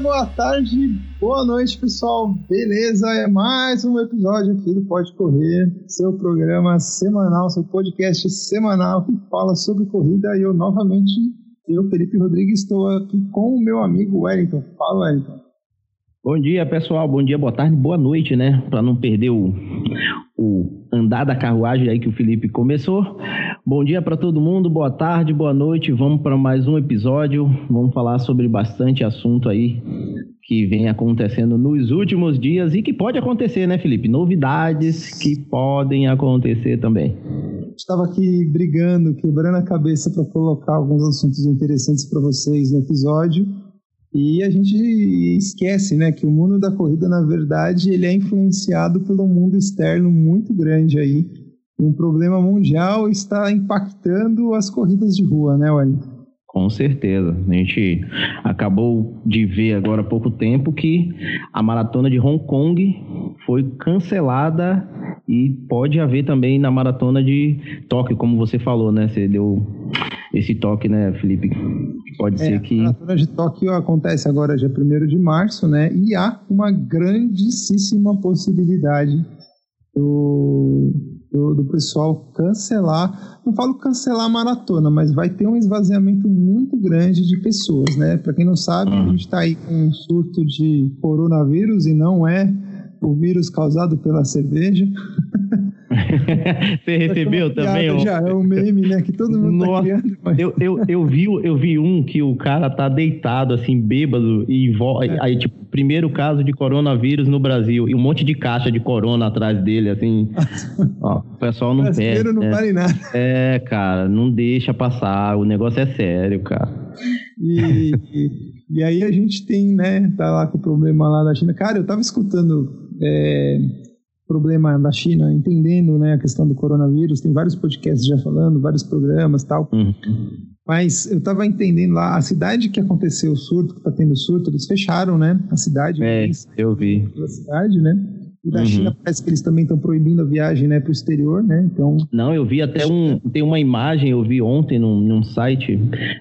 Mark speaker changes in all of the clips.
Speaker 1: boa tarde, boa noite, pessoal. Beleza? É mais um episódio aqui do Pode Correr, seu programa semanal, seu podcast semanal que fala sobre corrida. E eu novamente, eu, Felipe Rodrigues, estou aqui com o meu amigo Wellington. Fala, Wellington.
Speaker 2: Bom dia, pessoal. Bom dia, boa tarde, boa noite, né? Para não perder o, o andar da carruagem aí que o Felipe começou. Bom dia para todo mundo, boa tarde, boa noite. Vamos para mais um episódio. Vamos falar sobre bastante assunto aí que vem acontecendo nos últimos dias e que pode acontecer, né, Felipe? Novidades que podem acontecer também.
Speaker 1: Estava aqui brigando, quebrando a cabeça para colocar alguns assuntos interessantes para vocês no episódio e a gente esquece, né, que o mundo da corrida, na verdade, ele é influenciado pelo mundo externo muito grande aí. Um problema mundial está impactando as corridas de rua, né, Wellington?
Speaker 2: Com certeza. A gente acabou de ver agora há pouco tempo que a maratona de Hong Kong foi cancelada e pode haver também na maratona de Tóquio, como você falou, né? Você deu esse toque, né, Felipe? Pode é, ser que.
Speaker 1: A maratona de Tóquio acontece agora dia 1 de março, né? E há uma grandíssima possibilidade do, do, do, pessoal cancelar. Não falo cancelar a maratona, mas vai ter um esvaziamento muito grande de pessoas, né? Para quem não sabe, a gente está aí com um surto de coronavírus e não é o vírus causado pela cerveja.
Speaker 2: Você recebeu também?
Speaker 1: Já é um meme, né? Que todo mundo tá Nossa, tá criando.
Speaker 2: Mas... Eu, eu, eu, vi, eu vi um que o cara tá deitado, assim, bêbado, e é. aí, tipo, primeiro caso de coronavírus no Brasil, e um monte de caixa de corona atrás dele, assim. ó, o pessoal não perde.
Speaker 1: não
Speaker 2: né?
Speaker 1: vale nada.
Speaker 2: É, cara, não deixa passar, o negócio é sério, cara.
Speaker 1: E, e, e aí a gente tem, né, tá lá com o problema lá da China. Cara, eu tava escutando. É, problema da China, entendendo né, a questão do coronavírus. Tem vários podcasts já falando, vários programas tal. Uhum. Mas eu estava entendendo lá, a cidade que aconteceu o surto, que está tendo surto, eles fecharam, né? A cidade.
Speaker 2: É, eu vi.
Speaker 1: A cidade, né? E da uhum. China parece que eles também estão proibindo a viagem né, para o exterior, né? Então.
Speaker 2: Não, eu vi até um. Tem uma imagem, eu vi ontem num, num site,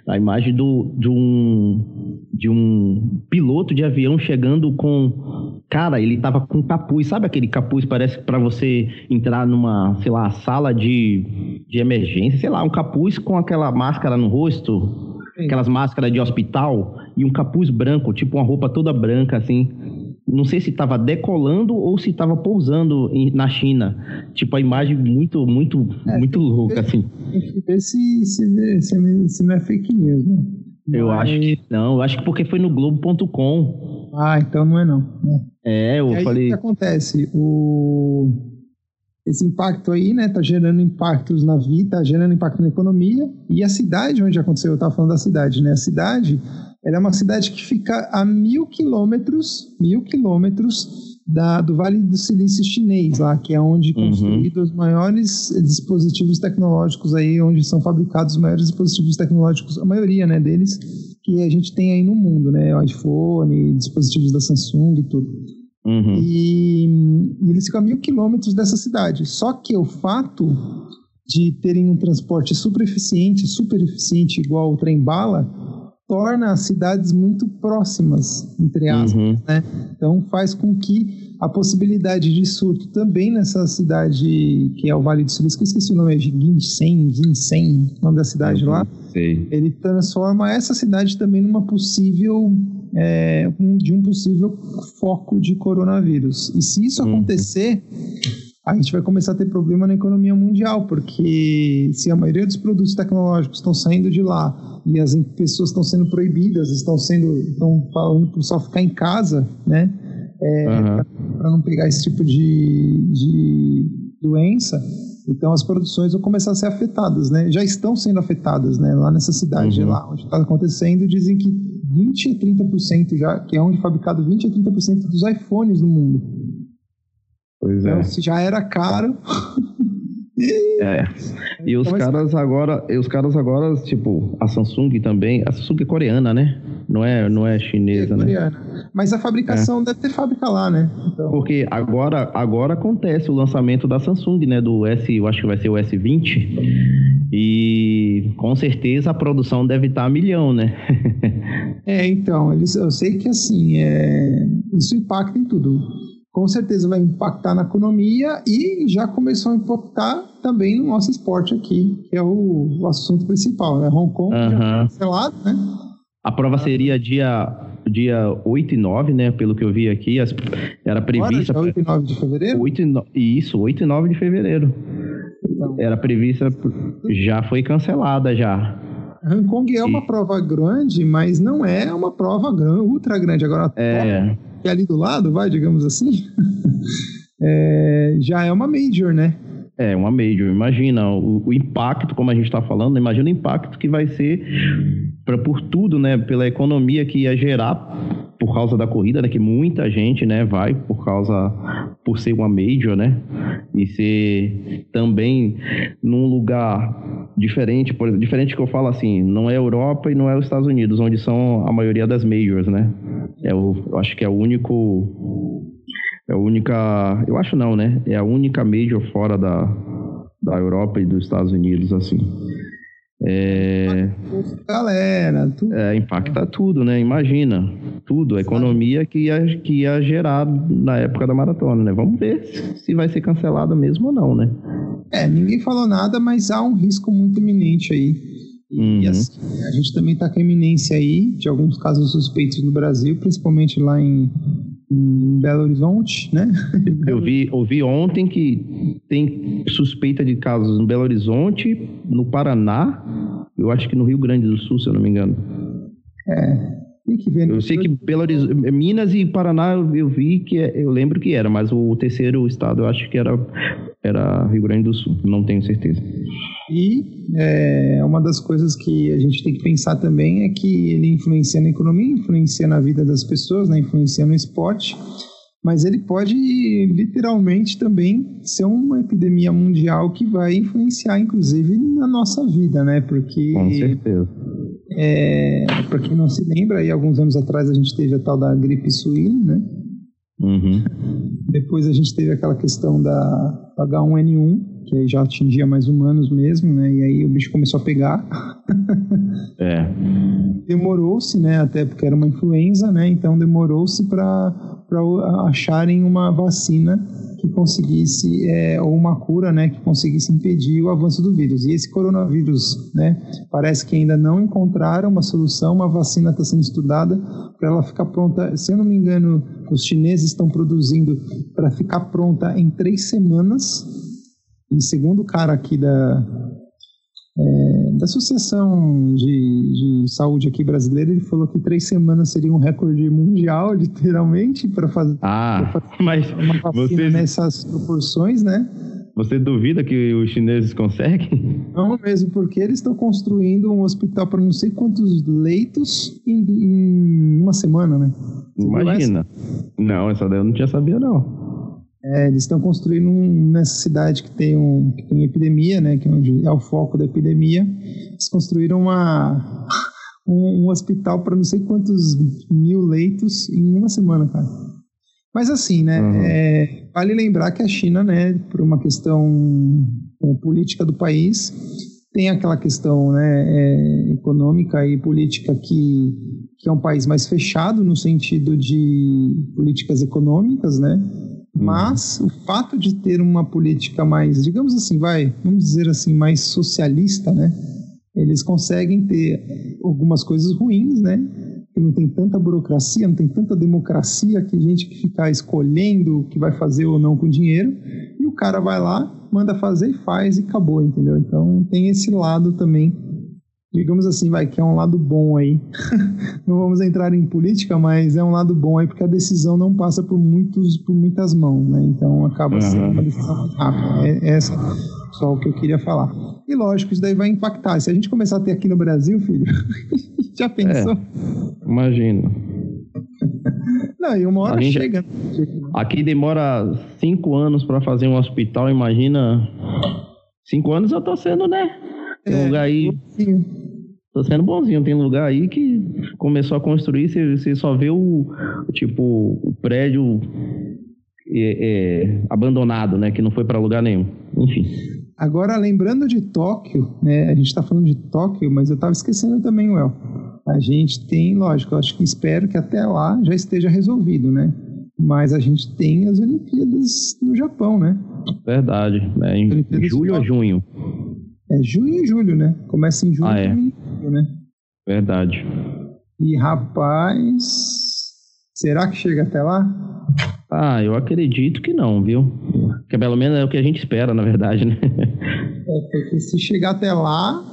Speaker 2: a imagem do, de um de um piloto de avião chegando com. Cara, ele tava com capuz. Sabe aquele capuz parece para você entrar numa, sei lá, sala de, de emergência, sei lá, um capuz com aquela máscara no rosto, aquelas máscaras de hospital e um capuz branco, tipo uma roupa toda branca assim não sei se estava decolando ou se estava pousando em, na China. Tipo, a imagem muito, muito, é, muito louca, assim.
Speaker 1: Tem que ver se, se, se, se, não é fake news, né?
Speaker 2: Eu Mas... acho que não, eu acho que porque foi no Globo.com.
Speaker 1: Ah, então não é não.
Speaker 2: É, eu
Speaker 1: e aí,
Speaker 2: falei.
Speaker 1: O que acontece? O... Esse impacto aí, né, tá gerando impactos na vida, tá gerando impacto na economia. E a cidade onde aconteceu, eu tava falando da cidade, né? A cidade ela é uma cidade que fica a mil quilômetros, mil quilômetros da, do Vale do Silício chinês, lá, que é onde uhum. construídos os maiores dispositivos tecnológicos aí, onde são fabricados os maiores dispositivos tecnológicos, a maioria, né, deles, que a gente tem aí no mundo, né, o iPhone, dispositivos da Samsung e tudo. Uhum. E, e eles ficam a mil quilômetros dessa cidade. Só que o fato de terem um transporte super eficiente, super eficiente, igual o trem-bala, torna as cidades muito próximas, entre aspas, uhum. né? Então faz com que a possibilidade de surto também nessa cidade que é o Vale do Silício, que eu esqueci o nome, é Ginseng, Ginseng, o nome da cidade uhum. lá,
Speaker 2: Sei.
Speaker 1: ele transforma essa cidade também numa possível é, um, de um possível foco de coronavírus. E se isso uhum. acontecer a gente vai começar a ter problema na economia mundial, porque se a maioria dos produtos tecnológicos estão saindo de lá e as pessoas estão sendo proibidas, estão sendo estão falando para só ficar em casa, né? É, uhum. Para não pegar esse tipo de, de doença, então as produções vão começar a ser afetadas, né? Já estão sendo afetadas, né? Lá nessa cidade, uhum. lá onde está acontecendo, dizem que 20 a 30% já, que é onde é fabricado 20 a 30% dos iPhones no mundo.
Speaker 2: Pois é. Então,
Speaker 1: se já era caro.
Speaker 2: é. E os então, caras agora, e os caras agora, tipo, a Samsung também, a Samsung é coreana, né? Não é, não é chinesa, é
Speaker 1: coreana. Né? Mas a fabricação é. deve ter fábrica lá, né?
Speaker 2: Então... Porque agora, agora acontece o lançamento da Samsung, né? Do S, eu acho que vai ser o S20. E com certeza a produção deve estar a milhão, né?
Speaker 1: é, então, eles, eu sei que assim, é, isso impacta em tudo com certeza vai impactar na economia e já começou a impactar também no nosso esporte aqui, que é o, o assunto principal, né? Hong Kong uhum. já cancelado, né?
Speaker 2: A prova seria dia, dia 8 e 9, né? Pelo que eu vi aqui, as, era prevista...
Speaker 1: Agora, 8 e 9 de fevereiro?
Speaker 2: 8 e 9, isso, 8 e 9 de fevereiro. Então, era prevista, já foi cancelada já.
Speaker 1: Hong Kong é uma prova grande, mas não é uma prova ultra grande. Agora, é ali do lado, vai, digamos assim, é, já é uma major, né?
Speaker 2: É, uma major. Imagina o, o impacto, como a gente está falando, imagina o impacto que vai ser pra, por tudo, né? Pela economia que ia gerar por causa da corrida, né? Que muita gente, né, vai por causa, por ser uma major, né? E ser também num lugar diferente, por diferente que eu falo assim, não é Europa e não é os Estados Unidos, onde são a maioria das majors, né? É o, eu acho que é o único é a única. Eu acho não, né? É a única major fora da, da Europa e dos Estados Unidos, assim. É...
Speaker 1: Galera,
Speaker 2: tudo. É, impacta tudo, né? Imagina, tudo, a economia que ia, que ia gerar na época da maratona, né? Vamos ver se vai ser cancelada mesmo ou não, né?
Speaker 1: É, ninguém falou nada, mas há um risco muito iminente aí. E uhum. assim, a gente também está com a iminência aí de alguns casos suspeitos no Brasil, principalmente lá em em Belo Horizonte, né?
Speaker 2: Eu vi, ouvi ontem que tem suspeita de casos em Belo Horizonte, no Paraná, eu acho que no Rio Grande do Sul, se eu não me engano.
Speaker 1: É, tem que ver.
Speaker 2: Eu sei que Belo Horizonte, Minas e Paraná eu vi que é, eu lembro que era, mas o terceiro estado eu acho que era, era Rio Grande do Sul, não tenho certeza.
Speaker 1: E é, uma das coisas que a gente tem que pensar também é que ele influencia na economia, influencia na vida das pessoas, né, influencia no esporte, mas ele pode literalmente também ser uma epidemia mundial que vai influenciar, inclusive, na nossa vida, né? Porque.
Speaker 2: Com certeza.
Speaker 1: É, para quem não se lembra, aí alguns anos atrás a gente teve a tal da gripe suína, né?
Speaker 2: Uhum.
Speaker 1: Depois a gente teve aquela questão da H1N1, que aí já atingia mais humanos mesmo, né? E aí o bicho começou a pegar.
Speaker 2: É.
Speaker 1: Demorou-se, né? Até porque era uma influenza, né? Então demorou-se para acharem uma vacina que conseguisse, é, ou uma cura, né, que conseguisse impedir o avanço do vírus. E esse coronavírus, né, parece que ainda não encontraram uma solução, uma vacina está sendo estudada para ela ficar pronta. Se eu não me engano, os chineses estão produzindo para ficar pronta em três semanas. E segundo o cara aqui da, é, da Associação de, de, Saúde aqui brasileira, ele falou que três semanas seria um recorde mundial, literalmente, para fazer,
Speaker 2: ah,
Speaker 1: fazer
Speaker 2: mas
Speaker 1: uma vacina você, nessas proporções, né?
Speaker 2: Você duvida que os chineses conseguem?
Speaker 1: Não, mesmo porque eles estão construindo um hospital para não sei quantos leitos em, em uma semana, né?
Speaker 2: Você Imagina. Não, essa daí eu não tinha sabia, não.
Speaker 1: É, eles estão construindo um, nessa cidade que tem, um, que tem epidemia, né, que é é o foco da epidemia. Eles construíram uma, um, um hospital para não sei quantos mil leitos em uma semana, cara. Mas assim, né, uhum. é, vale lembrar que a China, né, por uma questão política do país, tem aquela questão né, é, econômica e política que, que é um país mais fechado no sentido de políticas econômicas, né? Mas o fato de ter uma política mais, digamos assim, vai, vamos dizer assim, mais socialista, né? Eles conseguem ter algumas coisas ruins, né? Que não tem tanta burocracia, não tem tanta democracia que gente que ficar escolhendo o que vai fazer ou não com dinheiro. E o cara vai lá, manda fazer e faz e acabou, entendeu? Então tem esse lado também digamos assim, vai, que é um lado bom aí. não vamos entrar em política, mas é um lado bom aí porque a decisão não passa por muitos, por muitas mãos, né? Então acaba uhum. sendo uma decisão rápida. É, é essa só o que eu queria falar. E lógico, isso daí vai impactar. Se a gente começar a ter aqui no Brasil, filho, já pensou? É,
Speaker 2: imagina.
Speaker 1: Não, e uma hora chega.
Speaker 2: Aqui demora cinco anos para fazer um hospital, imagina. Cinco anos eu tô sendo, né? É, um lugar aí. Tô sendo bonzinho. Tem lugar aí que começou a construir, você, você só vê o, tipo, o prédio é, é, abandonado, né? Que não foi para lugar nenhum. Enfim.
Speaker 1: Agora, lembrando de Tóquio, né? A gente está falando de Tóquio, mas eu estava esquecendo também, Well. A gente tem, lógico, eu acho que espero que até lá já esteja resolvido, né? Mas a gente tem as Olimpíadas no Japão, né?
Speaker 2: Verdade. É em julho ou junho?
Speaker 1: É junho e julho, né? Começa em julho
Speaker 2: ah, é.
Speaker 1: Julho, né?
Speaker 2: Verdade.
Speaker 1: E rapaz, será que chega até lá?
Speaker 2: Ah, eu acredito que não, viu? Que pelo menos é o que a gente espera, na verdade, né?
Speaker 1: É, porque se chegar até lá.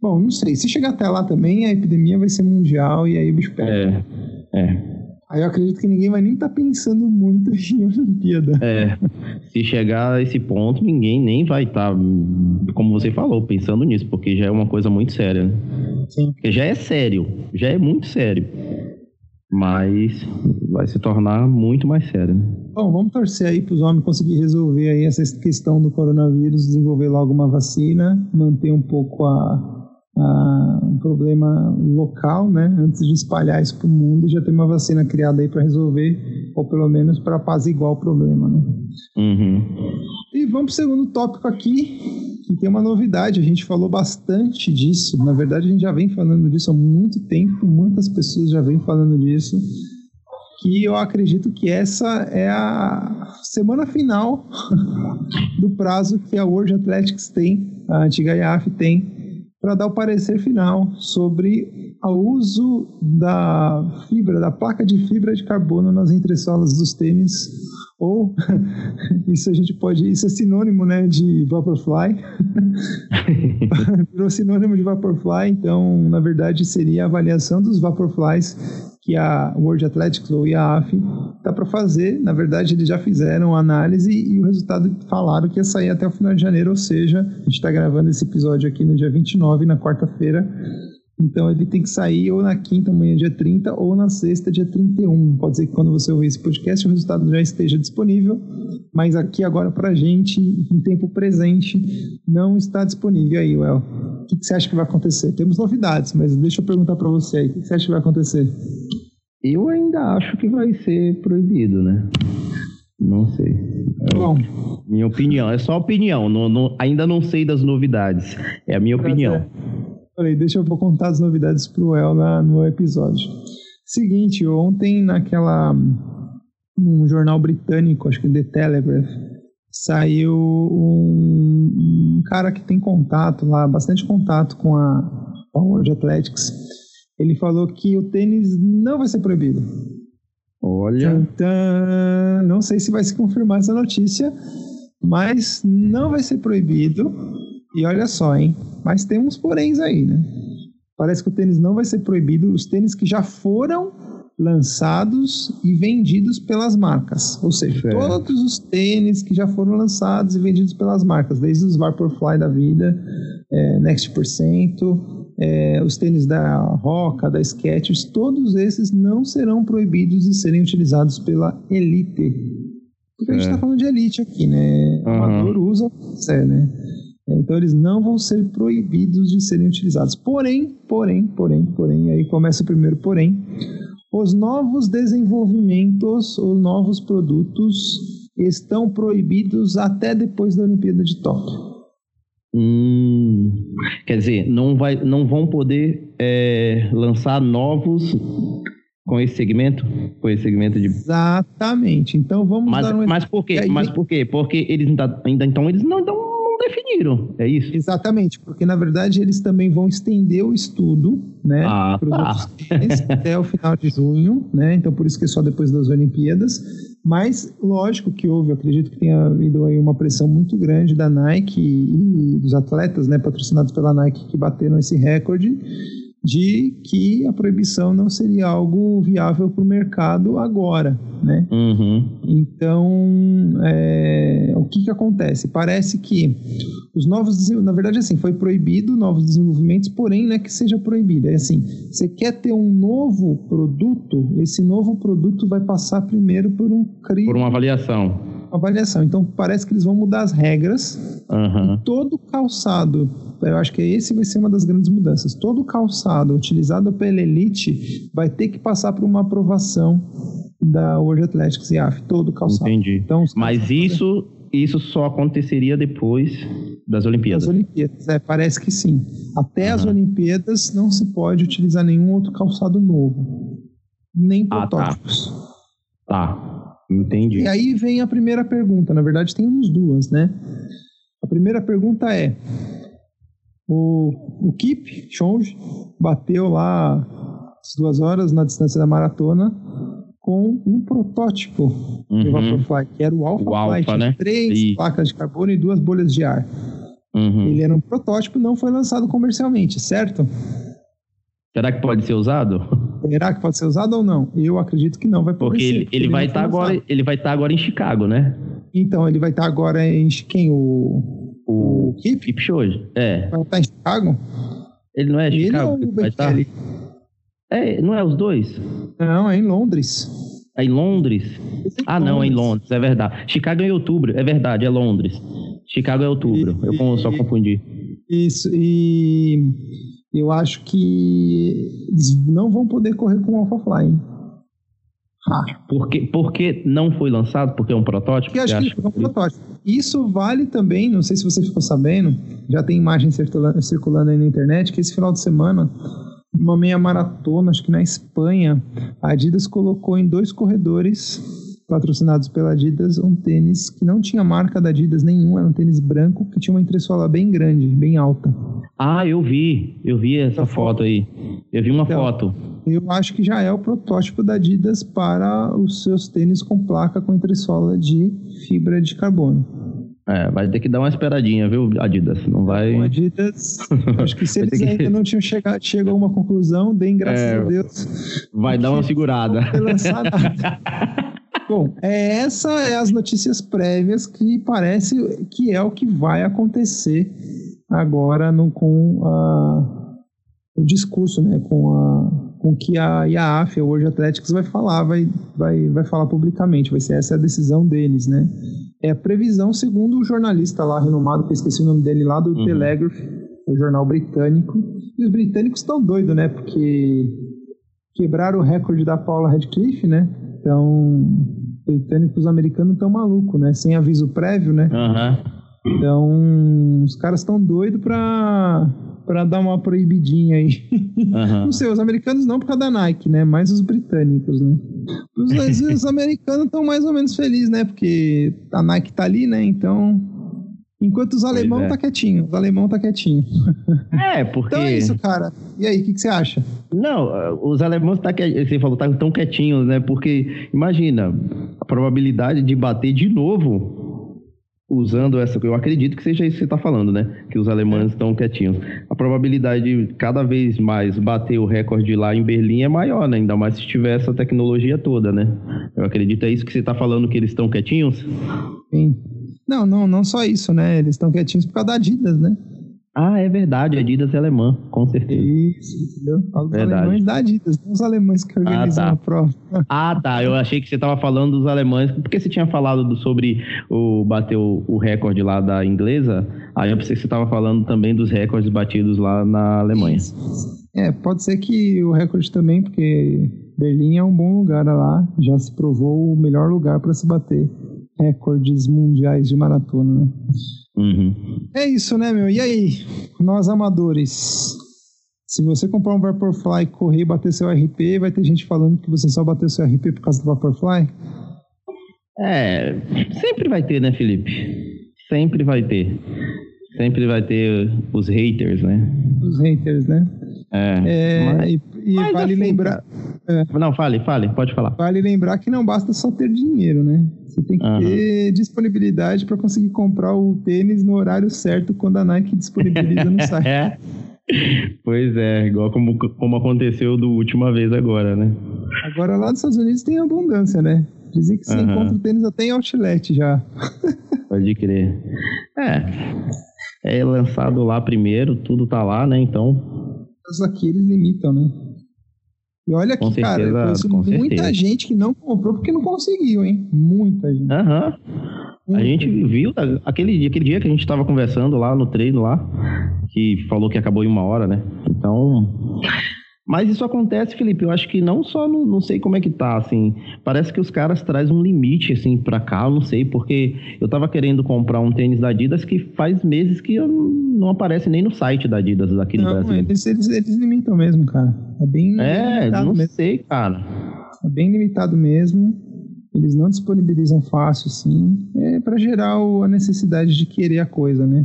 Speaker 1: Bom, não sei. Se chegar até lá também, a epidemia vai ser mundial e aí o bicho pega.
Speaker 2: É. É.
Speaker 1: Aí eu acredito que ninguém vai nem estar tá pensando muito em Olimpíada.
Speaker 2: É. Se chegar a esse ponto, ninguém nem vai estar, tá, como você falou, pensando nisso, porque já é uma coisa muito séria. Né? Sim. Porque já é sério. Já é muito sério mas vai se tornar muito mais sério. Né?
Speaker 1: Bom, vamos torcer aí para os homens conseguir resolver aí essa questão do coronavírus, desenvolver logo uma vacina, manter um pouco a, a um problema local, né, antes de espalhar isso para o mundo e já ter uma vacina criada aí para resolver, ou pelo menos para apaziguar o problema, né?
Speaker 2: Uhum.
Speaker 1: E vamos para o segundo tópico aqui, que tem uma novidade. A gente falou bastante disso. Na verdade, a gente já vem falando disso há muito tempo. Muitas pessoas já vêm falando disso. Que eu acredito que essa é a semana final do prazo que a World Athletics tem, a antiga IAF tem, para dar o parecer final sobre o uso da fibra, da placa de fibra de carbono nas entressolas dos tênis ou isso a gente pode, isso é sinônimo, né, de Vaporfly. Virou sinônimo de Vaporfly, então, na verdade, seria a avaliação dos Vaporflies que a World Athletics ou IAAF está para fazer. Na verdade, eles já fizeram a análise e o resultado falaram que ia sair até o final de janeiro, ou seja, a gente está gravando esse episódio aqui no dia 29, na quarta-feira. Então ele tem que sair ou na quinta, manhã, dia 30, ou na sexta, dia 31. Pode ser que quando você ouvir esse podcast o resultado já esteja disponível, mas aqui agora para a gente, em tempo presente, não está disponível. E aí, Well, o que, que, você acha que vai acontecer? Temos novidades, mas deixa eu perguntar para você aí, o que, que você acha que vai acontecer?
Speaker 2: Eu ainda acho que vai ser proibido, né? Não sei.
Speaker 1: É Bom,
Speaker 2: minha opinião, é só opinião. Não, não, ainda não sei das novidades. É a minha opinião.
Speaker 1: Falei, deixa eu contar as novidades pro El na, no episódio. Seguinte, ontem naquela. num jornal britânico, acho que The Telegraph, saiu um, um cara que tem contato lá, bastante contato com a, com a World Athletics. Ele falou que o tênis não vai ser proibido.
Speaker 2: Olha.
Speaker 1: Então, não sei se vai se confirmar essa notícia, mas não vai ser proibido. E olha só, hein? Mas tem uns poréns aí, né? Parece que o tênis não vai ser proibido. Os tênis que já foram lançados e vendidos pelas marcas. Ou seja, é. todos os tênis que já foram lançados e vendidos pelas marcas, desde os Vaporfly da vida, é, Next Percento, é, os tênis da Roca, da Skechers, todos esses não serão proibidos de serem utilizados pela Elite. Porque a gente está é. falando de Elite aqui, né? O uhum. amador usa, é, né? Então eles não vão ser proibidos de serem utilizados. Porém, porém, porém, porém, aí começa o primeiro porém, os novos desenvolvimentos ou novos produtos estão proibidos até depois da Olimpíada de Tóquio.
Speaker 2: Hum, quer dizer, não, vai, não vão poder é, lançar novos com esse segmento? Com esse segmento de.
Speaker 1: Exatamente. Então vamos
Speaker 2: mas,
Speaker 1: dar um
Speaker 2: Mas por quê? Mas por quê? Porque eles ainda, ainda então eles não estão definiram, é isso?
Speaker 1: Exatamente, porque na verdade eles também vão estender o estudo, né,
Speaker 2: ah, tá.
Speaker 1: até o final de junho, né, então por isso que é só depois das Olimpíadas, mas lógico que houve, acredito que tenha havido aí uma pressão muito grande da Nike e dos atletas, né, patrocinados pela Nike que bateram esse recorde, de que a proibição não seria algo viável para o mercado agora, né?
Speaker 2: Uhum.
Speaker 1: Então, é, o que que acontece? Parece que os novos, na verdade, assim, foi proibido novos desenvolvimentos, porém, não é que seja proibido. É assim, você quer ter um novo produto, esse novo produto vai passar primeiro por um
Speaker 2: CRI. Por uma avaliação.
Speaker 1: Avaliação. Então, parece que eles vão mudar as regras.
Speaker 2: Uhum.
Speaker 1: Todo calçado eu acho que esse vai ser uma das grandes mudanças. Todo calçado utilizado pela Elite vai ter que passar por uma aprovação da World Athletics IAF, todo calçado.
Speaker 2: Entendi. Então, Mas isso, isso só aconteceria depois das Olimpíadas.
Speaker 1: Das Olimpíadas, é, parece que sim. Até uhum. as Olimpíadas não se pode utilizar nenhum outro calçado novo, nem ah,
Speaker 2: tá. protótipos. Tá. Entendi.
Speaker 1: E aí vem a primeira pergunta, na verdade temos duas, né? A primeira pergunta é: o, o Kip Chonge bateu lá as duas horas na distância da maratona com um protótipo uhum. do Vaporfly, que era o Alpha o Flight, né? três e... placas de carbono e duas bolhas de ar. Uhum. Ele era um protótipo, não foi lançado comercialmente, certo?
Speaker 2: Será que pode ser usado?
Speaker 1: Será que pode ser usado ou não? Eu acredito que não vai
Speaker 2: poder porque ser. Ele, porque ele, vai estar tá agora, ele vai estar tá agora em Chicago, né?
Speaker 1: Então, ele vai estar tá agora em quem? O,
Speaker 2: o, o Kip? Kip Shoji, é.
Speaker 1: Vai estar tá em Chicago?
Speaker 2: Ele não é Chicago? Ele ou o vai estar? É, não é os dois?
Speaker 1: Não, é em Londres.
Speaker 2: É em Londres? Ah, não, é em Londres, é verdade. Chicago é em outubro, é verdade, é Londres. Chicago é outubro, e, eu só confundi.
Speaker 1: Isso, e eu acho que eles não vão poder correr com o AlphaFly, hein?
Speaker 2: Ah. Por, que, por que não foi lançado? Porque é um protótipo?
Speaker 1: Porque acho que é um protótipo. Isso vale também, não sei se você ficou sabendo, já tem imagem circulando, circulando aí na internet, que esse final de semana uma meia maratona, acho que na Espanha, a Adidas colocou em dois corredores patrocinados pela Adidas um tênis que não tinha marca da Adidas nenhum, era um tênis branco que tinha uma entressola bem grande, bem alta.
Speaker 2: Ah, eu vi, eu vi essa foto aí. Eu vi uma então, foto.
Speaker 1: Eu acho que já é o protótipo da Adidas para os seus tênis com placa com entressola de fibra de carbono.
Speaker 2: É, vai ter que dar uma esperadinha, viu, Adidas? Não vai.
Speaker 1: O Adidas, acho que se eles que... ainda não tinham chegado, chegado a uma conclusão, deem graças é, a Deus.
Speaker 2: Vai dar uma segurada.
Speaker 1: Bom, é, essa é as notícias prévias que parece que é o que vai acontecer agora no, com a, o discurso, né, com a com que a IAAF, World Athletics, vai falar, vai, vai, vai falar publicamente, vai ser essa a decisão deles, né? É a previsão, segundo o jornalista lá renomado, que eu esqueci o nome dele lá, do uhum. Telegraph, o jornal britânico. E os britânicos estão doidos, né? Porque quebraram o recorde da Paula Radcliffe, né? Então, os britânicos americanos estão malucos, né? Sem aviso prévio, né?
Speaker 2: Uhum.
Speaker 1: Então, os caras estão doidos para para dar uma proibidinha aí. Uhum. Não sei, os americanos não por causa da Nike, né? Mas os britânicos, né? Os, os americanos estão mais ou menos felizes, né? Porque a Nike tá ali, né? Então. Enquanto os alemão é. tá quietinho, os alemão tá quietinho.
Speaker 2: É, porque.
Speaker 1: Então é isso, cara. E aí, o que, que, você acha?
Speaker 2: Não, os alemães tá você falou, tá tão quietinhos, né? Porque imagina probabilidade de bater de novo usando essa, eu acredito que seja isso que você está falando, né? Que os alemães estão quietinhos. A probabilidade de cada vez mais bater o recorde lá em Berlim é maior, né? Ainda mais se tiver essa tecnologia toda, né? Eu acredito é isso que você está falando que eles estão quietinhos.
Speaker 1: Sim. Não, não, não só isso, né? Eles estão quietinhos por causa da Adidas, né?
Speaker 2: Ah, é verdade, Adidas é alemã, com certeza.
Speaker 1: Isso, entendeu? Os alemães da Adidas, não os alemães que organizam ah, tá. a prova.
Speaker 2: Ah, tá. Eu achei que você estava falando dos alemães, porque você tinha falado do, sobre o bater o, o, recorde lá da inglesa. Aí eu pensei que você estava falando também dos recordes batidos lá na Alemanha. Isso.
Speaker 1: É, pode ser que o recorde também, porque Berlim é um bom lugar lá, já se provou o melhor lugar para se bater recordes mundiais de maratona, né?
Speaker 2: Uhum.
Speaker 1: É isso, né, meu? E aí, nós amadores? Se você comprar um Vaporfly, correr e bater seu RP, vai ter gente falando que você só bateu seu RP por causa do Vaporfly?
Speaker 2: É, sempre vai ter, né, Felipe? Sempre vai ter. Sempre vai ter os haters, né?
Speaker 1: Os haters, né?
Speaker 2: É.
Speaker 1: é mas, e, e vale assim, lembrar.
Speaker 2: É, não, fale, fale, pode falar.
Speaker 1: Vale lembrar que não basta só ter dinheiro, né? Você tem que uhum. ter disponibilidade para conseguir comprar o tênis no horário certo quando a Nike disponibiliza no site.
Speaker 2: é. Pois é, igual como, como aconteceu do última vez agora, né?
Speaker 1: Agora lá nos Estados Unidos tem abundância, né? Dizem que você uhum. encontra o tênis até em outlet já.
Speaker 2: Pode crer. É. É lançado lá primeiro, tudo tá lá, né? Então.
Speaker 1: Mas aqui eles limitam, né? E olha que, certeza, cara, eu muita certeza. gente que não comprou porque não conseguiu, hein? Muita gente.
Speaker 2: Aham. Uhum. A gente viu aquele, aquele dia que a gente estava conversando lá no treino lá, que falou que acabou em uma hora, né? Então, mas isso acontece, Felipe, eu acho que não só, no, não sei como é que tá, assim, parece que os caras trazem um limite, assim, pra cá, eu não sei, porque eu tava querendo comprar um tênis da Adidas que faz meses que não aparece nem no site da Adidas aqui no não, Brasil.
Speaker 1: Eles, eles, eles limitam mesmo, cara. É bem
Speaker 2: É, não mesmo. sei, cara.
Speaker 1: É bem limitado mesmo. Eles não disponibilizam fácil, sim. É para gerar a necessidade de querer a coisa, né?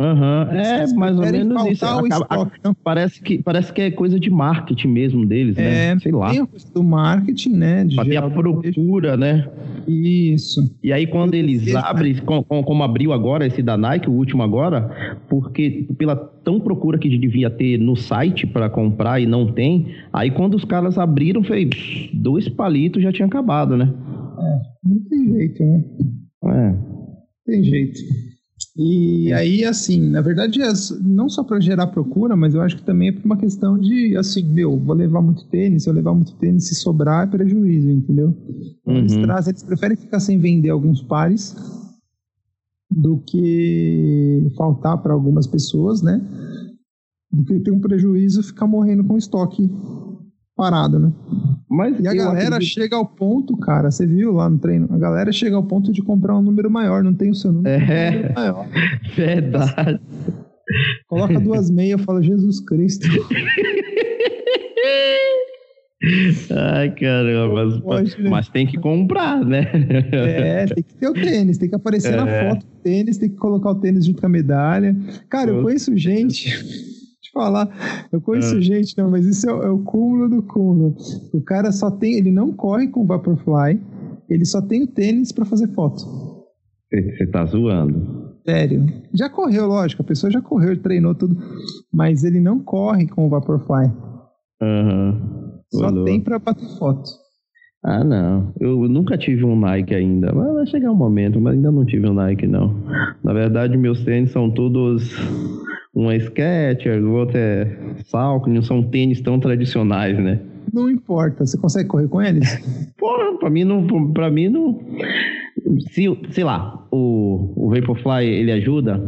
Speaker 2: Uhum. É, mais ou menos isso. Acaba, estoque, parece, que, parece que é coisa de marketing mesmo deles, né?
Speaker 1: é, né? Sei lá. Tem do marketing, né?
Speaker 2: De ter a procura, né?
Speaker 1: Isso.
Speaker 2: E aí, quando eles abrem, como, como, abriu agora esse da Nike, o último agora, porque pela tão procura que devia ter no site para comprar e não tem, aí quando os caras abriram, foi dois palitos já tinha acabado, né?
Speaker 1: É, não tem jeito, né? É. Tem jeito. E aí, assim, na verdade, é não só para gerar procura, mas eu acho que também é por uma questão de, assim, meu, vou levar muito tênis, se eu levar muito tênis, se sobrar, é prejuízo, entendeu? Uhum. Eles trazem, eles preferem ficar sem vender alguns pares do que faltar para algumas pessoas, né? Do que ter um prejuízo ficar morrendo com estoque parado, né? Mas e a galera acredito... chega ao ponto, cara, você viu lá no treino, a galera chega ao ponto de comprar um número maior, não tem o seu número,
Speaker 2: é, número maior. Verdade.
Speaker 1: Coloca duas meias fala, Jesus Cristo.
Speaker 2: Ai, caramba, mas, né? mas, tem que comprar, né?
Speaker 1: É, tem que ter o tênis, tem que aparecer é. na foto do tênis, tem que colocar o tênis junto com a medalha. Cara, eu conheço gente te falar. Eu conheço é. gente, não, mas isso é, é, o cúmulo do cúmulo. O cara só tem, ele não corre com Vaporfly, ele só tem o tênis para fazer foto.
Speaker 2: Você tá zoando.
Speaker 1: Sério. Já correu, lógico, a pessoa já correu, treinou tudo, mas ele não corre com o Vaporfly.
Speaker 2: Uhum.
Speaker 1: Só tem para bater foto.
Speaker 2: Ah, não. Eu nunca tive um Nike ainda. Mas vai chegar um momento, mas ainda não tive um Nike, não. Na verdade, meus tênis são todos um é Skechers, o outro é Salcone, são tênis tão tradicionais, né?
Speaker 1: Não importa, você consegue correr com eles?
Speaker 2: Pô, pra mim não, pra mim não... Se, sei lá, o, o Vaporfly, ele ajuda?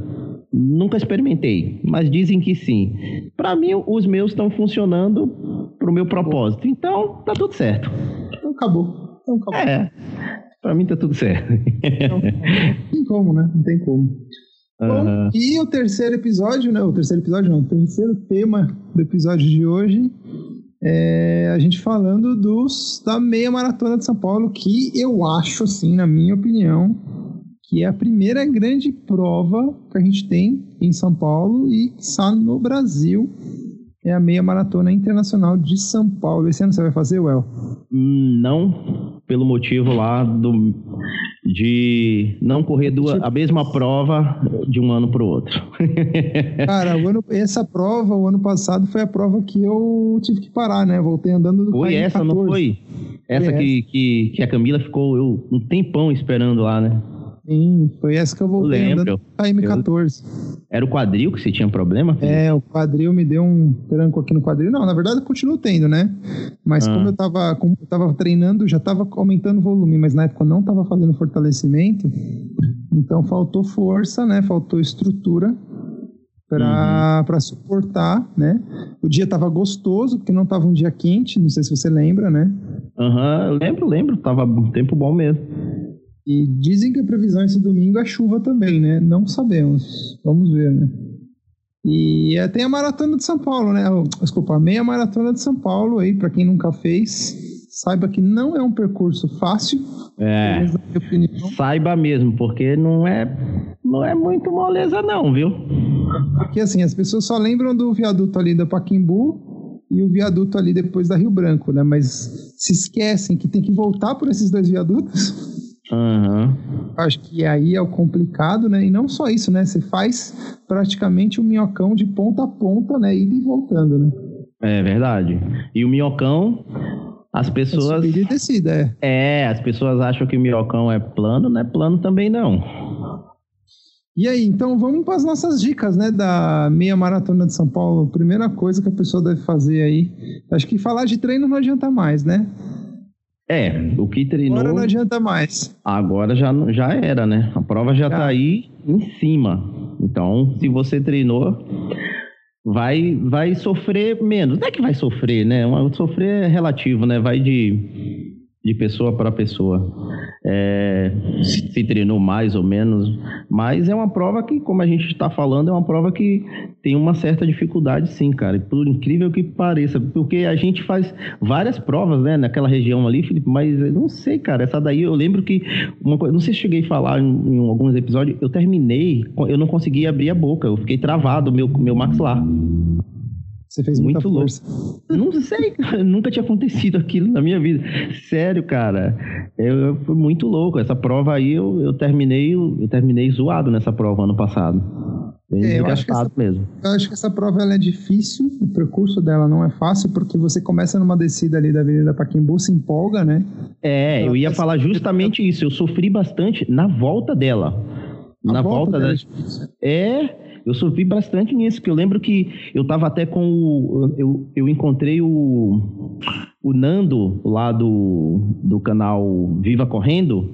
Speaker 2: Nunca experimentei, mas dizem que sim. Para mim, os meus estão funcionando pro meu propósito, então tá tudo certo.
Speaker 1: Então acabou. Então acabou.
Speaker 2: É, pra mim tá tudo certo.
Speaker 1: Então, não tem como, né? Não tem como. Bom, e o terceiro episódio, né? O terceiro episódio não, o terceiro tema do episódio de hoje é a gente falando dos, da meia maratona de São Paulo, que eu acho, assim, na minha opinião, que é a primeira grande prova que a gente tem em São Paulo e que está no Brasil. É a meia maratona internacional de São Paulo. Esse ano você vai fazer, Well?
Speaker 2: Não, pelo motivo lá do de não correr duas, a mesma prova de um ano para o outro.
Speaker 1: Cara, o ano, essa prova, o ano passado, foi a prova que eu tive que parar, né? Voltei andando do
Speaker 2: Foi essa, 14. não foi? Essa, que, essa. Que, que a Camila ficou eu, um tempão esperando lá, né?
Speaker 1: Sim, foi essa que eu voltei eu andando KM14.
Speaker 2: Era o quadril que você tinha problema?
Speaker 1: Filho? É, o quadril me deu um tranco aqui no quadril. Não, na verdade eu continuo tendo, né? Mas ah. como eu tava, como eu tava treinando, já tava aumentando o volume, mas na época eu não tava fazendo fortalecimento, então faltou força, né? Faltou estrutura para uhum. suportar, né? O dia tava gostoso, porque não tava um dia quente, não sei se você lembra, né?
Speaker 2: Aham, uhum, lembro, lembro, tava um tempo bom mesmo.
Speaker 1: E dizem que a previsão esse domingo é chuva também, né? Não sabemos. Vamos ver, né? E é, tem a maratona de São Paulo, né? Desculpa, a meia maratona de São Paulo aí, para quem nunca fez, saiba que não é um percurso fácil.
Speaker 2: É. Saiba mesmo, porque não é não é muito moleza não, viu?
Speaker 1: Porque assim, as pessoas só lembram do viaduto ali da Paquimbu e o viaduto ali depois da Rio Branco, né? Mas se esquecem que tem que voltar por esses dois viadutos
Speaker 2: Uhum.
Speaker 1: Acho que aí é o complicado, né? E não só isso, né? Você faz praticamente o um minhocão de ponta a ponta, né? Indo e voltando, né?
Speaker 2: É verdade. E o minhocão, as pessoas.
Speaker 1: É e descida,
Speaker 2: é. É, as pessoas acham que o minhocão é plano, não é plano também não.
Speaker 1: E aí, então vamos para as nossas dicas, né, da meia maratona de São Paulo. Primeira coisa que a pessoa deve fazer aí. Acho que falar de treino não adianta mais, né?
Speaker 2: É, o que treinou.
Speaker 1: Agora não adianta mais.
Speaker 2: Agora já, já era, né? A prova já, já. tá aí em cima. Então, se você treinou, vai vai sofrer menos. Não é que vai sofrer, né? Sofrer é relativo, né? Vai de de pessoa para pessoa. É, se treinou mais ou menos, mas é uma prova que, como a gente está falando, é uma prova que tem uma certa dificuldade, sim, cara. Por incrível que pareça, porque a gente faz várias provas, né, naquela região ali, Felipe, mas não sei, cara. Essa daí eu lembro que uma coisa, não sei se cheguei a falar em, em alguns episódios, eu terminei, eu não consegui abrir a boca, eu fiquei travado, meu meu maxilar.
Speaker 1: Você fez muito louco.
Speaker 2: Não sei, cara. Nunca tinha acontecido aquilo na minha vida. Sério, cara. Eu, eu fui muito louco. Essa prova aí eu, eu terminei, eu terminei zoado nessa prova ano passado. Bem é, eu acho, essa, mesmo.
Speaker 1: eu acho que essa prova ela é difícil, o percurso dela não é fácil, porque você começa numa descida ali da Avenida Paquimbu, se empolga, né?
Speaker 2: É, eu ia falar justamente isso. Eu sofri bastante na volta dela. A na volta, volta dela. É eu sofri bastante nisso, que eu lembro que eu tava até com o. Eu, eu encontrei o, o Nando lá do, do canal Viva Correndo,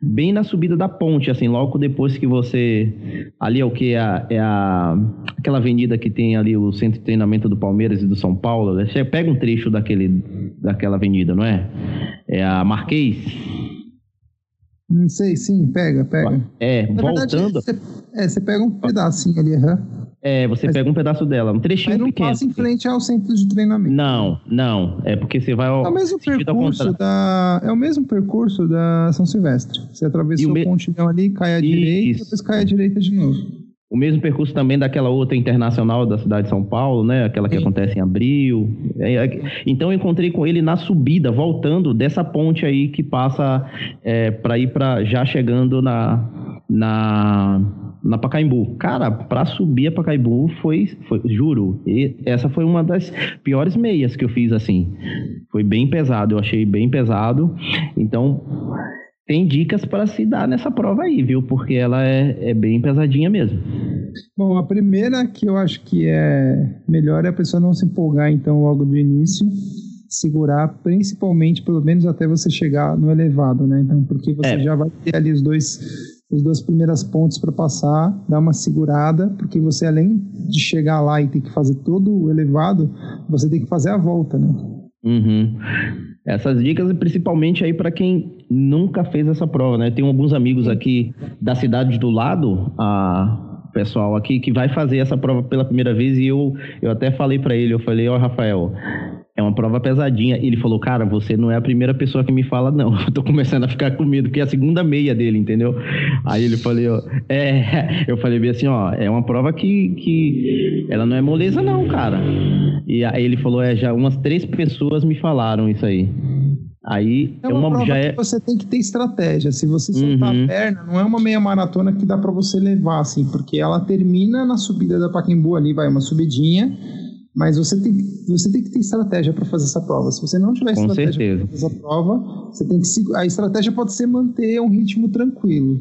Speaker 2: bem na subida da ponte, assim, logo depois que você. Ali é o que? É, a, é a, aquela avenida que tem ali o centro de treinamento do Palmeiras e do São Paulo. Você pega um trecho daquele, daquela avenida, não é? É a Marquês.
Speaker 1: Não sei, sim, pega, pega.
Speaker 2: É, Na voltando.
Speaker 1: Verdade, você, é, você pega um pedacinho ali, aham.
Speaker 2: É, você Mas, pega um pedaço dela, um trechinho Mas não pequeno.
Speaker 1: passa em frente ao centro de treinamento.
Speaker 2: Não, não. É porque você vai ao.
Speaker 1: É o mesmo percurso da. É o mesmo percurso da São Silvestre. Você atravessou o, me... o pontilhão ali, cai à Isso. direita, depois cai à direita de novo.
Speaker 2: O mesmo percurso também daquela outra internacional da cidade de São Paulo, né? Aquela que Sim. acontece em abril. É, é, então eu encontrei com ele na subida, voltando dessa ponte aí que passa é, para ir para já chegando na na na Pacaembu. Cara, para subir a Pacaembu foi, foi juro, essa foi uma das piores meias que eu fiz assim. Foi bem pesado, eu achei bem pesado. Então tem dicas para se dar nessa prova aí, viu? Porque ela é, é bem pesadinha mesmo.
Speaker 1: Bom, a primeira que eu acho que é melhor é a pessoa não se empolgar, então, logo do início, segurar, principalmente, pelo menos até você chegar no elevado, né? Então, porque você é. já vai ter ali os dois, os dois primeiras pontos para passar, dar uma segurada, porque você, além de chegar lá e ter que fazer todo o elevado, você tem que fazer a volta, né?
Speaker 2: Uhum. Essas dicas, principalmente aí para quem nunca fez essa prova, né? Tem alguns amigos aqui da cidade do lado, a pessoal aqui que vai fazer essa prova pela primeira vez e eu, eu até falei para ele, eu falei, ó, oh, Rafael, é uma prova pesadinha. E ele falou, cara, você não é a primeira pessoa que me fala, não. Eu tô começando a ficar com medo, porque é a segunda meia dele, entendeu? Aí ele falou, é, eu falei bem assim, ó, é uma prova que, que ela não é moleza, não, cara. E aí ele falou, é, já umas três pessoas me falaram isso aí. Aí
Speaker 1: é uma, uma já é... você tem que ter estratégia. Se você soltar uhum. a perna, não é uma meia maratona que dá para você levar, assim, porque ela termina na subida da Paquembu ali, vai uma subidinha, mas você tem, você tem que ter estratégia para fazer essa prova. Se você não tiver
Speaker 2: Com
Speaker 1: estratégia para fazer essa prova, você tem que a estratégia pode ser manter um ritmo tranquilo.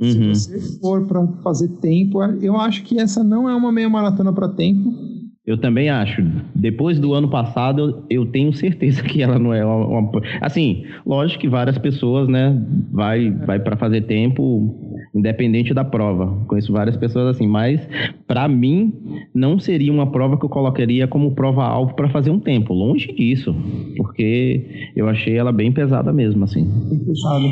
Speaker 1: Uhum. Se você for para fazer tempo, eu acho que essa não é uma meia maratona para tempo
Speaker 2: eu também acho. Depois do ano passado, eu tenho certeza que ela não é uma, uma, assim, lógico que várias pessoas, né, vai vai para fazer tempo independente da prova. Conheço várias pessoas assim, mas para mim não seria uma prova que eu colocaria como prova alvo para fazer um tempo, longe disso, porque eu achei ela bem pesada mesmo, assim.
Speaker 1: Bem pesada.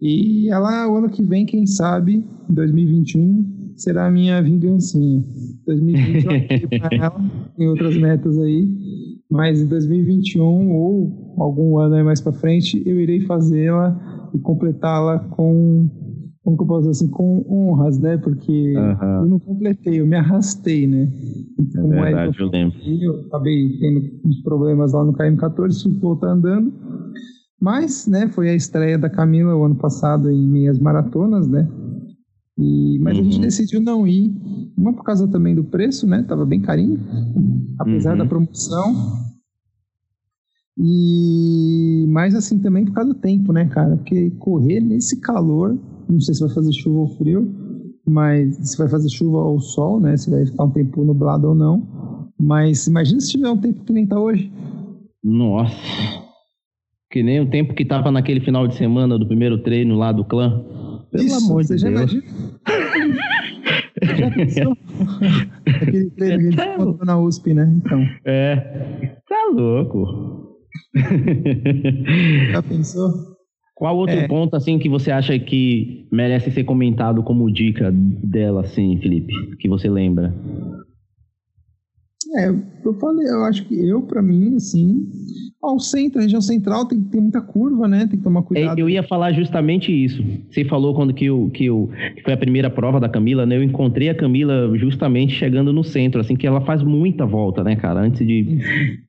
Speaker 1: E ela o ano que vem, quem sabe, em 2021, será a minha vingancinha. 2020 eu para ela, tem outras metas aí, mas em 2021 ou algum ano aí mais para frente, eu irei fazê-la e completá-la com como que eu posso dizer assim, com honras, né? Porque eu não completei, eu me arrastei, né?
Speaker 2: Então, é verdade, eu, eu lembro.
Speaker 1: Eu acabei tendo uns problemas lá no KM14, tive que voltar andando. Mas, né, foi a estreia da Camila o ano passado em meias maratonas, né? E, mas uhum. a gente uhum. decidiu não ir, uma por causa também do preço, né? Tava bem carinho, apesar uhum. da promoção. E mais assim também por causa do tempo, né, cara? Porque correr nesse calor, não sei se vai fazer chuva ou frio, mas se vai fazer chuva ou sol, né? Se vai ficar um tempo nublado ou não. Mas imagina se tiver um tempo que nem tá hoje.
Speaker 2: Nossa. Que nem o tempo que tava naquele final de semana do primeiro treino lá do clã.
Speaker 1: Pelo Isso, amor de Deus. Imagina? Já pensou? Aquele treino que a gente tá encontrou na USP, né? Então.
Speaker 2: É. Tá louco.
Speaker 1: Já pensou?
Speaker 2: Qual outro é. ponto, assim, que você acha que merece ser comentado como dica dela, assim, Felipe? Que você lembra?
Speaker 1: É, eu falei, eu acho que eu, para mim, assim, ao centro, a região central tem que ter muita curva, né? Tem que tomar é, cuidado.
Speaker 2: Eu ia falar justamente isso. Você falou quando que, eu, que, eu, que foi a primeira prova da Camila, né? Eu encontrei a Camila justamente chegando no centro, assim, que ela faz muita volta, né, cara? Antes de.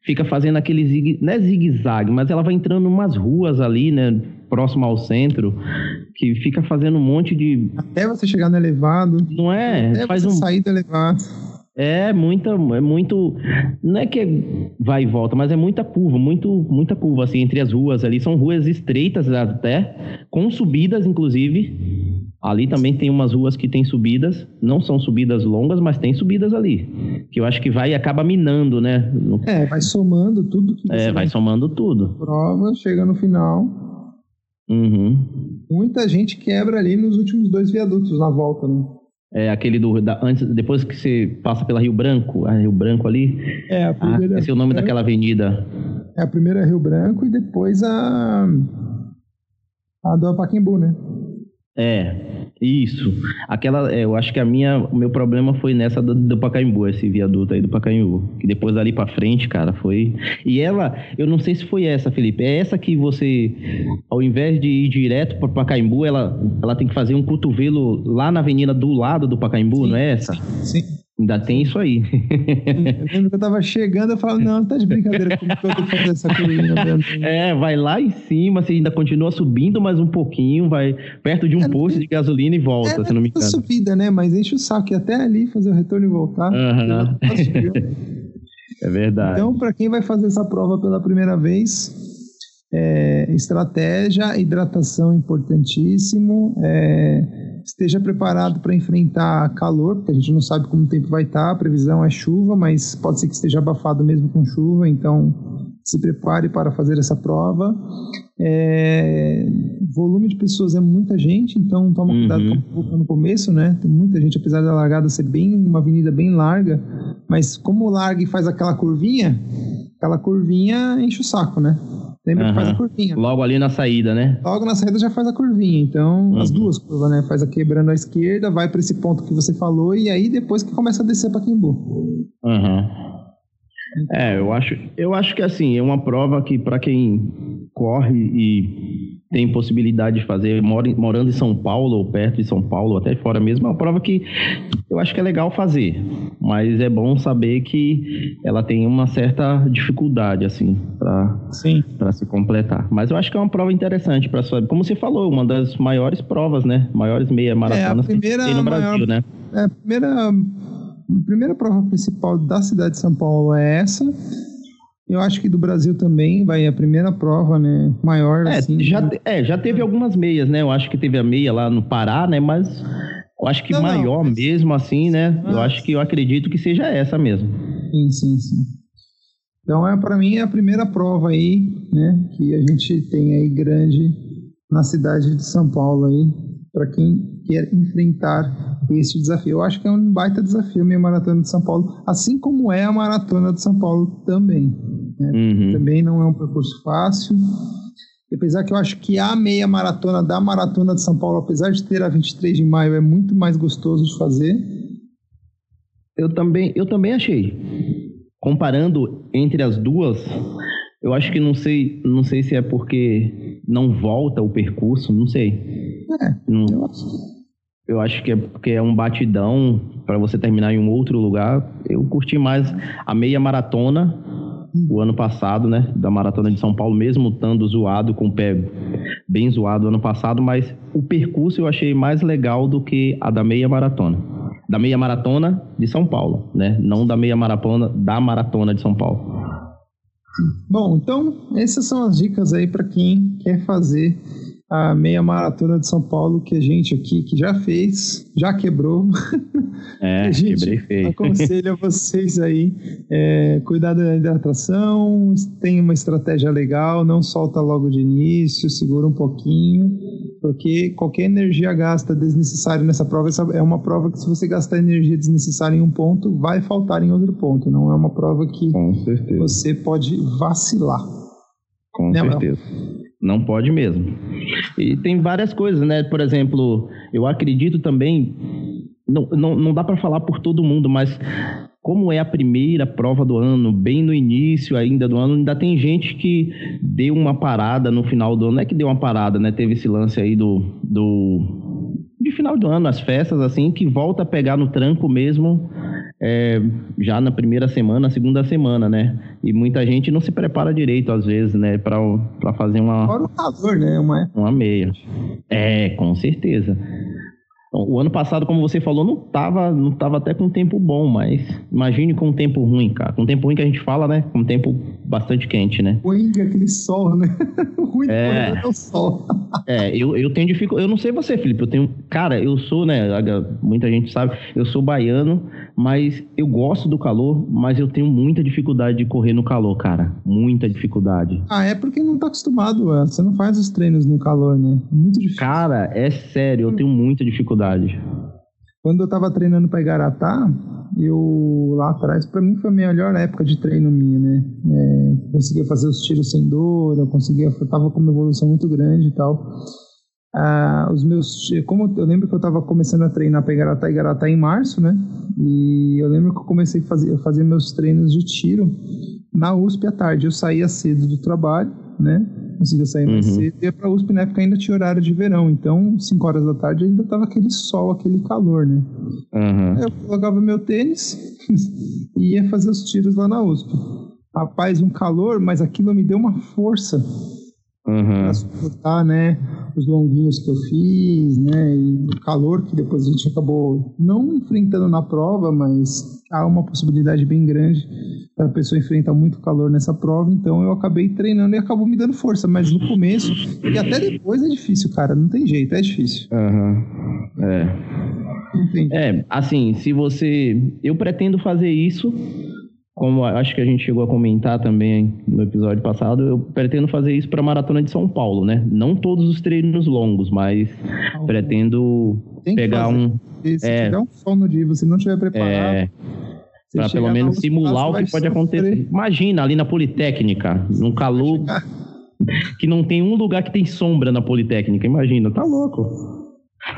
Speaker 2: Fica fazendo aquele zig. Não é zigue-zague, mas ela vai entrando umas ruas ali, né? Próximo ao centro, que fica fazendo um monte de.
Speaker 1: Até você chegar no elevado.
Speaker 2: Não é?
Speaker 1: Até faz você um. sair do elevado.
Speaker 2: É muita, é muito, não é que é vai e volta, mas é muita curva, muito, muita curva assim entre as ruas ali. São ruas estreitas até, com subidas inclusive. Ali também tem umas ruas que tem subidas, não são subidas longas, mas tem subidas ali. Que eu acho que vai e acaba minando, né?
Speaker 1: É, vai somando tudo.
Speaker 2: Que é, vai somando tudo.
Speaker 1: Prova, chega no final.
Speaker 2: Uhum.
Speaker 1: Muita gente quebra ali nos últimos dois viadutos na volta, né?
Speaker 2: É aquele do. Da, antes, depois que você passa pela Rio Branco, a Rio Branco ali.
Speaker 1: É, a primeira.
Speaker 2: Ah, esse é o nome Branco, daquela avenida.
Speaker 1: É a primeira Rio Branco e depois a. A do Paquembu, né?
Speaker 2: É. Isso. Aquela, é, eu acho que a minha, o meu problema foi nessa do, do Pacaembu, esse viaduto aí do Pacaembu. Que depois ali para frente, cara, foi. E ela, eu não sei se foi essa, Felipe. É essa que você, ao invés de ir direto para Pacaembu, ela, ela tem que fazer um cotovelo lá na avenida do lado do Pacaembu, sim, não é essa?
Speaker 1: Sim.
Speaker 2: Ainda tem isso aí.
Speaker 1: eu lembro que eu tava chegando, eu falava, não, tá de brincadeira como que eu tenho que fazer essa curvinha
Speaker 2: É, vai lá em cima, você ainda continua subindo mais um pouquinho, vai perto de um é, posto de gasolina e volta, é, se não me engano. É
Speaker 1: subida, né? Mas enche o saco e até ali fazer o retorno e voltar.
Speaker 2: Uhum. é verdade.
Speaker 1: Então, para quem vai fazer essa prova pela primeira vez, é, estratégia, hidratação importantíssimo. É, esteja preparado para enfrentar calor, porque a gente não sabe como o tempo vai estar, a previsão é chuva, mas pode ser que esteja abafado mesmo com chuva, então se prepare para fazer essa prova. É, volume de pessoas é muita gente, então toma cuidado uhum. no começo, né? Tem muita gente, apesar da largada ser bem uma avenida bem larga, mas como larga e faz aquela curvinha, aquela curvinha enche o saco, né? Lembra uhum. que faz a curvinha.
Speaker 2: Logo ali na saída, né?
Speaker 1: Logo na saída já faz a curvinha. Então, uhum. as duas curvas, né? Faz a quebrando à esquerda, vai para esse ponto que você falou, e aí depois que começa a descer para Quimbu.
Speaker 2: Uhum. É, eu acho, eu acho que assim, é uma prova que para quem corre e tem possibilidade de fazer morando em São Paulo ou perto de São Paulo, até fora mesmo, é uma prova que eu acho que é legal fazer, mas é bom saber que ela tem uma certa dificuldade assim para se completar. Mas eu acho que é uma prova interessante para saber, como você falou, uma das maiores provas, né? Maiores meia maratonas
Speaker 1: é, que tem no Brasil, maior, né? É, a primeira a primeira prova principal da cidade de São Paulo é essa. Eu acho que do Brasil também vai a primeira prova, né? Maior,
Speaker 2: é,
Speaker 1: assim.
Speaker 2: Já, né? é, já teve algumas meias, né? Eu acho que teve a meia lá no Pará, né? Mas eu acho que não, maior não. mesmo, assim, né? Eu acho que eu acredito que seja essa mesmo.
Speaker 1: Sim, sim, sim. Então, é, para mim, é a primeira prova aí, né? Que a gente tem aí grande na cidade de São Paulo aí, para quem quer enfrentar esse desafio. Eu acho que é um baita desafio a meia maratona de São Paulo, assim como é a maratona de São Paulo também. Né? Uhum. Também não é um percurso fácil. Apesar que eu acho que a meia maratona da maratona de São Paulo, apesar de ter a 23 de maio, é muito mais gostoso de fazer.
Speaker 2: Eu também, eu também achei. Comparando entre as duas, eu acho que não sei, não sei se é porque não volta o percurso, não sei.
Speaker 1: É, não, eu acho que
Speaker 2: eu acho que é porque é um batidão para você terminar em um outro lugar. Eu curti mais a meia maratona o ano passado, né? Da maratona de São Paulo, mesmo estando zoado, com o pé bem zoado ano passado, mas o percurso eu achei mais legal do que a da meia maratona. Da meia maratona de São Paulo, né? Não da meia maratona da maratona de São Paulo.
Speaker 1: Bom, então essas são as dicas aí para quem quer fazer a meia maratona de São Paulo que a gente aqui que já fez, já quebrou.
Speaker 2: É, a gente quebrei feio.
Speaker 1: Aconselho a vocês aí é, cuidar da hidratação, tem uma estratégia legal, não solta logo de início, segura um pouquinho, porque qualquer energia gasta desnecessária nessa prova é uma prova que se você gastar energia desnecessária em um ponto, vai faltar em outro ponto. Não é uma prova que você pode vacilar.
Speaker 2: Com né, certeza. Não pode mesmo. E tem várias coisas, né? Por exemplo, eu acredito também. Não, não, não dá para falar por todo mundo, mas como é a primeira prova do ano, bem no início ainda do ano, ainda tem gente que deu uma parada no final do ano. Não é que deu uma parada, né? Teve esse lance aí do, do de final do ano, as festas, assim, que volta a pegar no tranco mesmo é, já na primeira semana, segunda semana, né? E muita gente não se prepara direito, às vezes, né? Para fazer uma.
Speaker 1: Fora o calor, né?
Speaker 2: Uma... uma meia. É, com certeza. O ano passado, como você falou, não tava, não tava até com tempo bom, mas imagine com um tempo ruim, cara. Com um tempo ruim que a gente fala, né? Com um tempo bastante quente, né?
Speaker 1: Ruim é aquele sol, né? ruim
Speaker 2: é, é o sol. é, eu, eu tenho dificuldade. Eu não sei você, Felipe. Eu tenho. Cara, eu sou, né? Muita gente sabe, eu sou baiano, mas eu gosto do calor, mas eu tenho muita dificuldade de correr no calor, cara. Muita dificuldade.
Speaker 1: Ah, é porque não tá acostumado, você não faz os treinos no calor, né?
Speaker 2: Muito difícil. Cara, é sério, eu tenho muita dificuldade dificuldade?
Speaker 1: Quando eu estava treinando para Igaratá, eu lá atrás, para mim foi a melhor época de treino minha, né? É, conseguia fazer os tiros sem dor, eu conseguia, eu tava com uma evolução muito grande e tal. Ah, os meus, como eu lembro que eu estava começando a treinar para Igaratá, Igaratá em março, né? E eu lembro que eu comecei a fazer, fazer meus treinos de tiro na USP à tarde. Eu saía cedo do trabalho, né? Conseguia sair mais uhum. cedo. E ia pra USP na época ainda tinha horário de verão, então 5 horas da tarde ainda tava aquele sol, aquele calor, né?
Speaker 2: Uhum.
Speaker 1: Aí eu colocava meu tênis e ia fazer os tiros lá na USP. Rapaz, um calor, mas aquilo me deu uma força
Speaker 2: uhum.
Speaker 1: para suportar, né? Os longuinhos que eu fiz, né? E o calor que depois a gente acabou não enfrentando na prova, mas há uma possibilidade bem grande a pessoa enfrenta muito calor nessa prova, então eu acabei treinando e acabou me dando força, mas no começo e até depois é difícil, cara, não tem jeito, é difícil.
Speaker 2: Uhum. É. É, assim, se você. Eu pretendo fazer isso, como acho que a gente chegou a comentar também no episódio passado, eu pretendo fazer isso para a Maratona de São Paulo, né? Não todos os treinos longos, mas pretendo pegar um.
Speaker 1: Se é, tiver um sono de você não estiver preparado. É,
Speaker 2: para pelo menos simular o que pode acontecer. Imagina ali na Politécnica, num calor que não tem um lugar que tem sombra na Politécnica. Imagina, tá louco.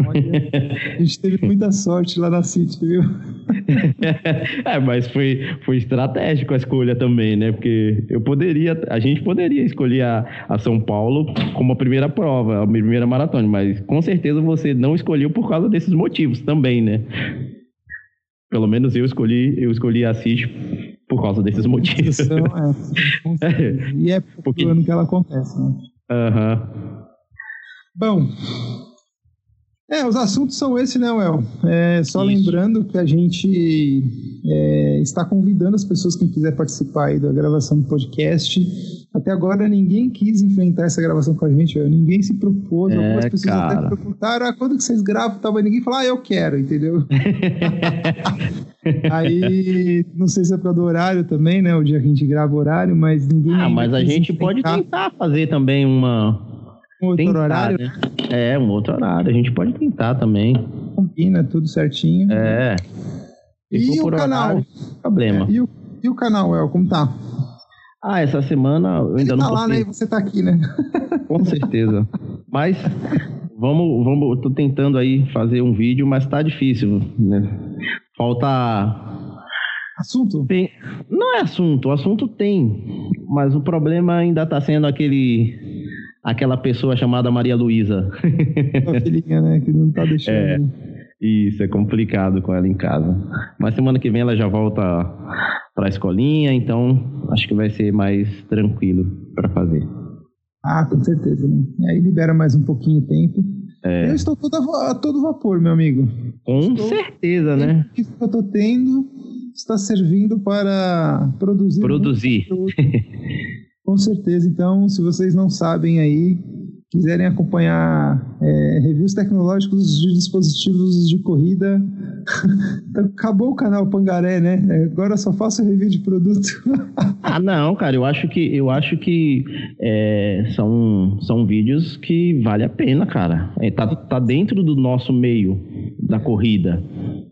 Speaker 1: Olha, a gente teve muita sorte lá na City, viu?
Speaker 2: é, mas foi, foi estratégico a escolha também, né? Porque eu poderia, a gente poderia escolher a, a São Paulo como a primeira prova, a primeira maratona, mas com certeza você não escolheu por causa desses motivos também, né? Pelo menos eu escolhi, eu escolhi a CIS por causa desses motivos.
Speaker 1: É, e é porque ano que ela acontece, né?
Speaker 2: Uhum.
Speaker 1: Bom, é, os assuntos são esses, né, Well? É, só Isso. lembrando que a gente é, está convidando as pessoas que quiser participar aí da gravação do podcast. Até agora ninguém quis enfrentar essa gravação com a gente, Well. ninguém se propôs. É, algumas pessoas cara. até perguntaram, ah, quando que vocês gravam? Tava ninguém falou, ah, eu quero, entendeu? aí, não sei se é por causa do horário também, né? O dia que a gente grava o horário, mas ninguém.
Speaker 2: Ah, mas a gente enfrentar. pode tentar fazer também uma
Speaker 1: um outro tentar, horário? Né?
Speaker 2: É, um outro horário. A gente pode tentar também.
Speaker 1: Combina tudo certinho.
Speaker 2: É.
Speaker 1: E, e o canal? Horário,
Speaker 2: problema.
Speaker 1: É, e, o, e o canal, El, como tá?
Speaker 2: Ah, essa semana eu ainda Ele não
Speaker 1: tá lá, né? E você tá aqui, né?
Speaker 2: Com certeza. Mas vamos, vamos, tô tentando aí fazer um vídeo, mas tá difícil, né? Falta
Speaker 1: assunto?
Speaker 2: Tem, não é assunto, o assunto tem, mas o problema ainda tá sendo aquele aquela pessoa chamada Maria Luísa.
Speaker 1: A filhinha, né? Que não tá deixando. É,
Speaker 2: isso, é complicado com ela em casa. Mas semana que vem ela já volta para a escolinha, então acho que vai ser mais tranquilo para fazer.
Speaker 1: Ah, com certeza, né? Aí libera mais um pouquinho de tempo. É. Eu estou todo a, todo vapor, meu amigo.
Speaker 2: Com estou, certeza, né?
Speaker 1: O que eu estou tendo está servindo para produzir.
Speaker 2: Produzir.
Speaker 1: Com certeza. Então, se vocês não sabem aí, quiserem acompanhar é, reviews tecnológicos de dispositivos de corrida, acabou o canal Pangaré, né? Agora só faço review de produto.
Speaker 2: ah, não, cara, eu acho que eu acho que é, são, são vídeos que vale a pena, cara. É, tá, tá dentro do nosso meio da corrida.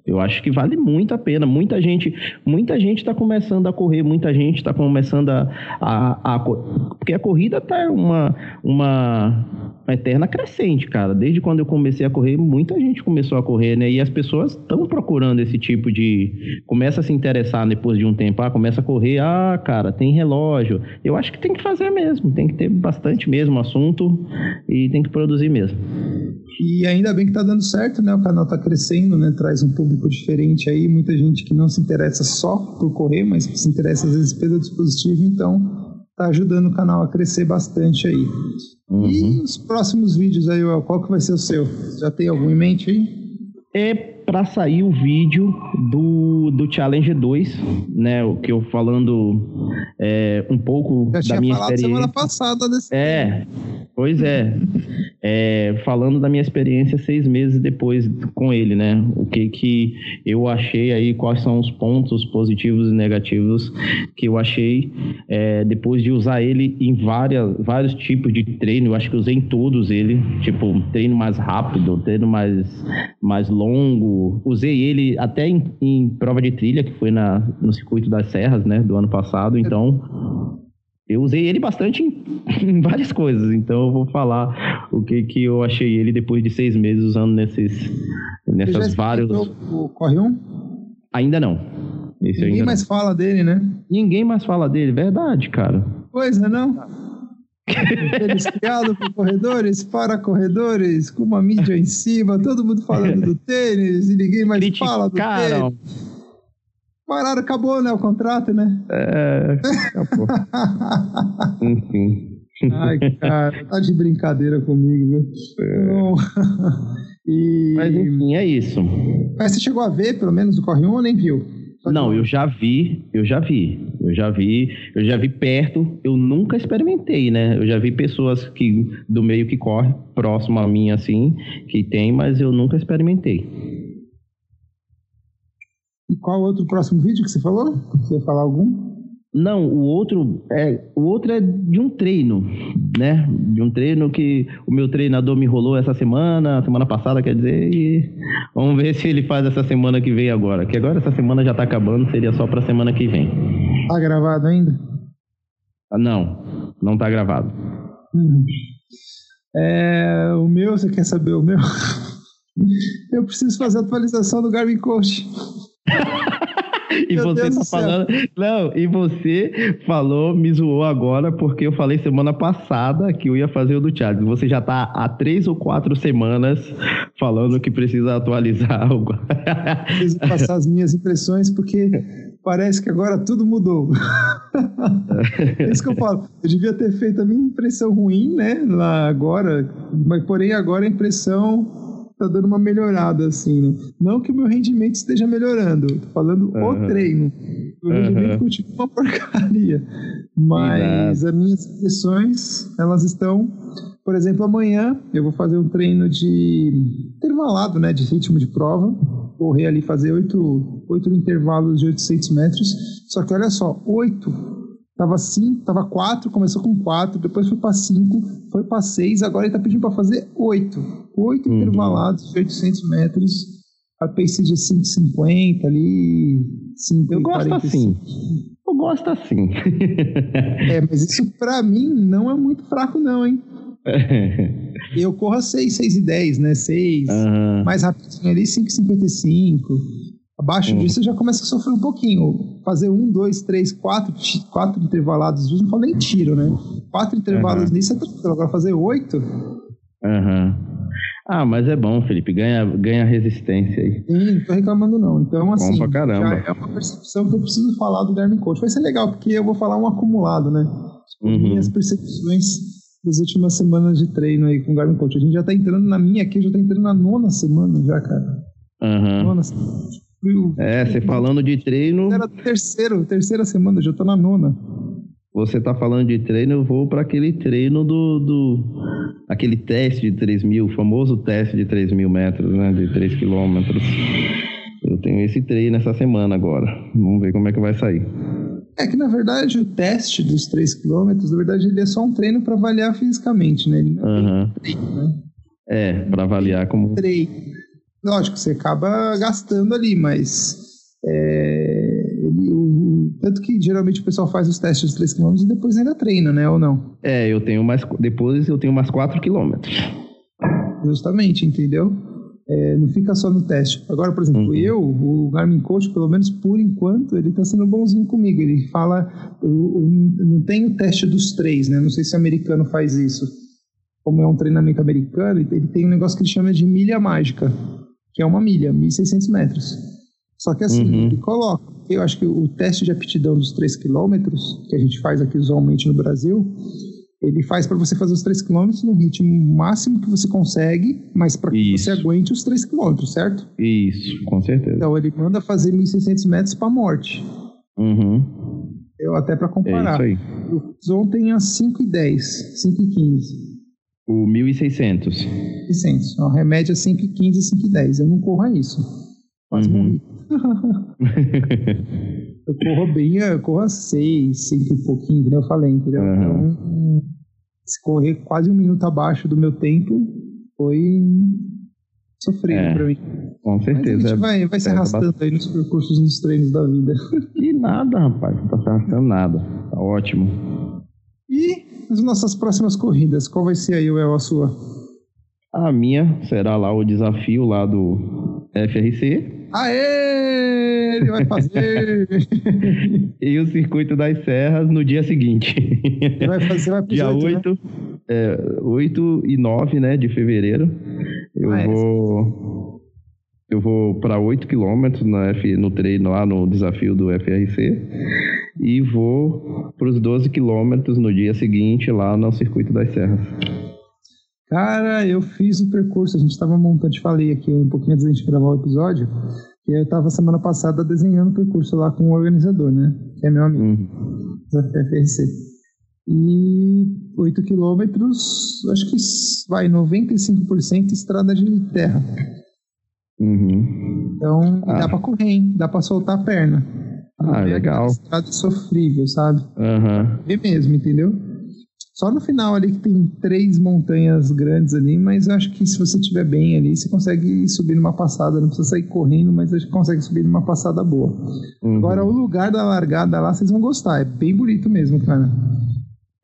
Speaker 2: Eu acho que vale muito a pena. Muita gente, muita gente está começando a correr, muita gente está começando a, a, a, porque a corrida tá uma uma eterna crescente, cara. Desde quando eu comecei a correr, muita gente começou a correr, né? E as pessoas estão procurando esse tipo de começa a se interessar depois de um tempo, ah, começa a correr, ah, cara, tem relógio. Eu acho que tem que fazer mesmo, tem que ter bastante mesmo assunto e tem que produzir mesmo.
Speaker 1: E ainda bem que tá dando certo, né? O canal tá crescendo, né? Traz um público diferente aí, muita gente que não se interessa só por correr, mas que se interessa às vezes pelo dispositivo, então tá ajudando o canal a crescer bastante aí. Uhum. E os próximos vídeos aí, qual que vai ser o seu? Já tem algum em mente aí?
Speaker 2: É para sair o vídeo do, do Challenge 2, né? O que eu falando é, um pouco Já da minha experiência.
Speaker 1: semana passada desse
Speaker 2: É, pois é. É. Falando da minha experiência seis meses depois com ele, né? O que que eu achei aí, quais são os pontos positivos e negativos que eu achei é, depois de usar ele em várias, vários tipos de treino. Eu acho que usei em todos ele, tipo, treino mais rápido, treino mais, mais longo, usei ele até em, em, prova de trilha, que foi na, no circuito das serras, né, do ano passado, então eu usei ele bastante em, em, várias coisas, então eu vou falar o que, que eu achei ele depois de seis meses usando nesses nessas várias.
Speaker 1: O Corre 1?
Speaker 2: Ainda não.
Speaker 1: Esse Ninguém mais não. fala dele, né?
Speaker 2: Ninguém mais fala dele, verdade, cara.
Speaker 1: Pois é, não? Eles criado por corredores, para corredores, com uma mídia em cima, todo mundo falando do tênis e ninguém mais fala do tênis. Pararam, acabou, né? O contrato, né?
Speaker 2: É, acabou. Enfim.
Speaker 1: Ai, cara, tá de brincadeira comigo, viu? É.
Speaker 2: E... Mas enfim, é isso.
Speaker 1: Mas você chegou a ver, pelo menos, o Corre 1 ou nem viu?
Speaker 2: Não, eu já vi, eu já vi, eu já vi, eu já vi perto, eu nunca experimentei, né? Eu já vi pessoas que do meio que corre próximo a mim assim, que tem, mas eu nunca experimentei.
Speaker 1: E qual outro próximo vídeo que você falou? Você ia falar algum?
Speaker 2: Não, o outro é o outro é de um treino, né? De um treino que o meu treinador me rolou essa semana, semana passada, quer dizer, e vamos ver se ele faz essa semana que vem agora. Que agora essa semana já tá acabando, seria só pra semana que vem.
Speaker 1: Tá gravado ainda?
Speaker 2: Ah, não, não tá gravado.
Speaker 1: Hum. É, o meu, você quer saber o meu? Eu preciso fazer a atualização do Garmin Coach.
Speaker 2: E Meu você Deus tá falando. Não, e você falou, me zoou agora, porque eu falei semana passada que eu ia fazer o do Charles. Você já tá há três ou quatro semanas falando que precisa atualizar algo.
Speaker 1: Preciso passar as minhas impressões, porque parece que agora tudo mudou. é isso que eu falo. Eu devia ter feito a minha impressão ruim, né? Lá agora, mas porém agora a impressão tá dando uma melhorada, assim, né? Não que o meu rendimento esteja melhorando, tô falando uhum. o treino. O uhum. rendimento continua uma porcaria. Mas Exato. as minhas impressões, elas estão. Por exemplo, amanhã eu vou fazer um treino de intervalado, né? De ritmo de prova. Correr ali, fazer oito, oito intervalos de 800 metros. Só que olha só, oito Tava 5, tava 4, começou com 4, depois foi para 5, foi para 6, agora ele tá pedindo para fazer 8. 8 uhum. intervalados de 800 metros, a pace de 5,50 ali, 5
Speaker 2: Eu gosto 45. assim. Eu gosto assim.
Speaker 1: é, mas isso para mim não é muito fraco não, hein? Eu corro a 6, 6 e 10, né? 6, uhum. mais rapidinho ali, 5,55. Abaixo uhum. disso já começa a sofrer um pouquinho. Fazer um, dois, três, quatro, quatro intervalados não falo nem tiro, né? Quatro intervalos uhum. nisso é tranquilo. Agora fazer oito.
Speaker 2: Uhum. Ah, mas é bom, Felipe. Ganha, ganha resistência aí.
Speaker 1: Sim, não tô reclamando não. Então, assim,
Speaker 2: bom pra caramba.
Speaker 1: é uma percepção que eu preciso falar do Garmin Coach. Vai ser legal, porque eu vou falar um acumulado, né? Uhum. Minhas percepções das últimas semanas de treino aí com o Garmin Coach. A gente já tá entrando na minha aqui, já tá entrando na nona semana já, cara.
Speaker 2: Uhum. Nona semana. É, você falando de treino.
Speaker 1: Era terceiro, terceira semana, já tô na nona.
Speaker 2: Você tá falando de treino, eu vou para aquele treino do, do aquele teste de 3 mil, o famoso teste de 3 mil metros, né? De 3 quilômetros. Eu tenho esse treino essa semana agora. Vamos ver como é que vai sair.
Speaker 1: É que, na verdade, o teste dos 3 km, na verdade, ele é só um treino para avaliar fisicamente, né? Ele não é treino, né?
Speaker 2: É, para avaliar como.
Speaker 1: Treino. Lógico, você acaba gastando ali, mas. é, o- tanto que geralmente o pessoal faz os testes de 3 km e depois ainda treina, né? Ou não?
Speaker 2: É, eu tenho mais. Depois eu tenho mais 4 quilômetros.
Speaker 1: Justamente, entendeu? É, não fica só no teste. Agora, por exemplo,
Speaker 2: Uhum.
Speaker 1: eu, o Garmin Coach, pelo menos por enquanto, ele tá sendo bonzinho comigo. Ele fala, eu, eu não tem o teste dos três, né? Não sei se o americano faz isso. Como é um treinamento americano, ele tem um negócio que ele chama de milha mágica, que é uma milha, 1.600 metros. Só que assim,
Speaker 2: Uhum.
Speaker 1: ele coloca, eu acho que o teste de aptidão dos 3 quilômetros, que a gente faz aqui usualmente no Brasil, ele faz para você fazer os 3 km no ritmo máximo que você consegue, mas para que você aguente os 3 km, certo?
Speaker 2: Isso, com certeza.
Speaker 1: Então ele manda fazer 1.600 metros para morte.
Speaker 2: Uhum.
Speaker 1: Eu até para
Speaker 2: É
Speaker 1: comparar.
Speaker 2: isso aí.
Speaker 1: Eu fiz ontem às 5 e 10, 5 e 15.
Speaker 2: O 1600.
Speaker 1: 600. Então, a média é 5 e 15, 5 e 10. Eu não corro a isso. Quase
Speaker 2: Uhum.
Speaker 1: morri. Eu corro bem, eu corro a 6, 5 e pouquinho, nem eu falei, entendeu?
Speaker 2: Uhum.
Speaker 1: Então, se correr quase um minuto abaixo do meu tempo, foi sofrido
Speaker 2: É,
Speaker 1: pra mim.
Speaker 2: com
Speaker 1: Mas a
Speaker 2: certeza.
Speaker 1: gente vai, vai se
Speaker 2: pesa
Speaker 1: arrastando aí nos percursos, nos treinos da vida.
Speaker 2: Que nada, rapaz. Não tá se arrastando nada. Tá ótimo.
Speaker 1: As nossas próximas corridas, qual vai ser aí, Well, a sua?
Speaker 2: A minha será lá o desafio lá do FRC
Speaker 1: Aê! Ele vai fazer!
Speaker 2: e o Circuito das Serras no dia seguinte.
Speaker 1: Ele vai fazer, vai pro
Speaker 2: dia
Speaker 1: 18, né?
Speaker 2: 8, é, 8 e 9 né, de fevereiro. Eu
Speaker 1: Ah, é.
Speaker 2: Eu vou para 8 quilômetros na F, no treino lá no desafio do FRC e vou para os 12 quilômetros no dia seguinte lá no Circuito das Serras.
Speaker 1: Cara, eu fiz o percurso, a gente estava montando, te falei aqui um pouquinho antes da gente gravar o episódio, que eu estava semana passada desenhando o percurso lá com o organizador, né? Que é meu amigo,
Speaker 2: Uhum.
Speaker 1: da FRC. E 8 quilômetros, acho que vai 95% estrada de terra.
Speaker 2: Uhum.
Speaker 1: Então
Speaker 2: Ah.
Speaker 1: dá pra correr, hein? Dá pra soltar a perna.
Speaker 2: Ah,
Speaker 1: é
Speaker 2: legal.
Speaker 1: Estrada sofrível, sabe?
Speaker 2: Aham.
Speaker 1: Ver mesmo, entendeu? Só no final ali que tem três montanhas grandes ali, mas eu acho que se você estiver bem ali, você consegue subir numa passada, não precisa sair correndo, mas que consegue subir numa passada boa.
Speaker 2: Uhum.
Speaker 1: Agora, o lugar da largada lá, vocês vão gostar, é bem bonito mesmo, cara.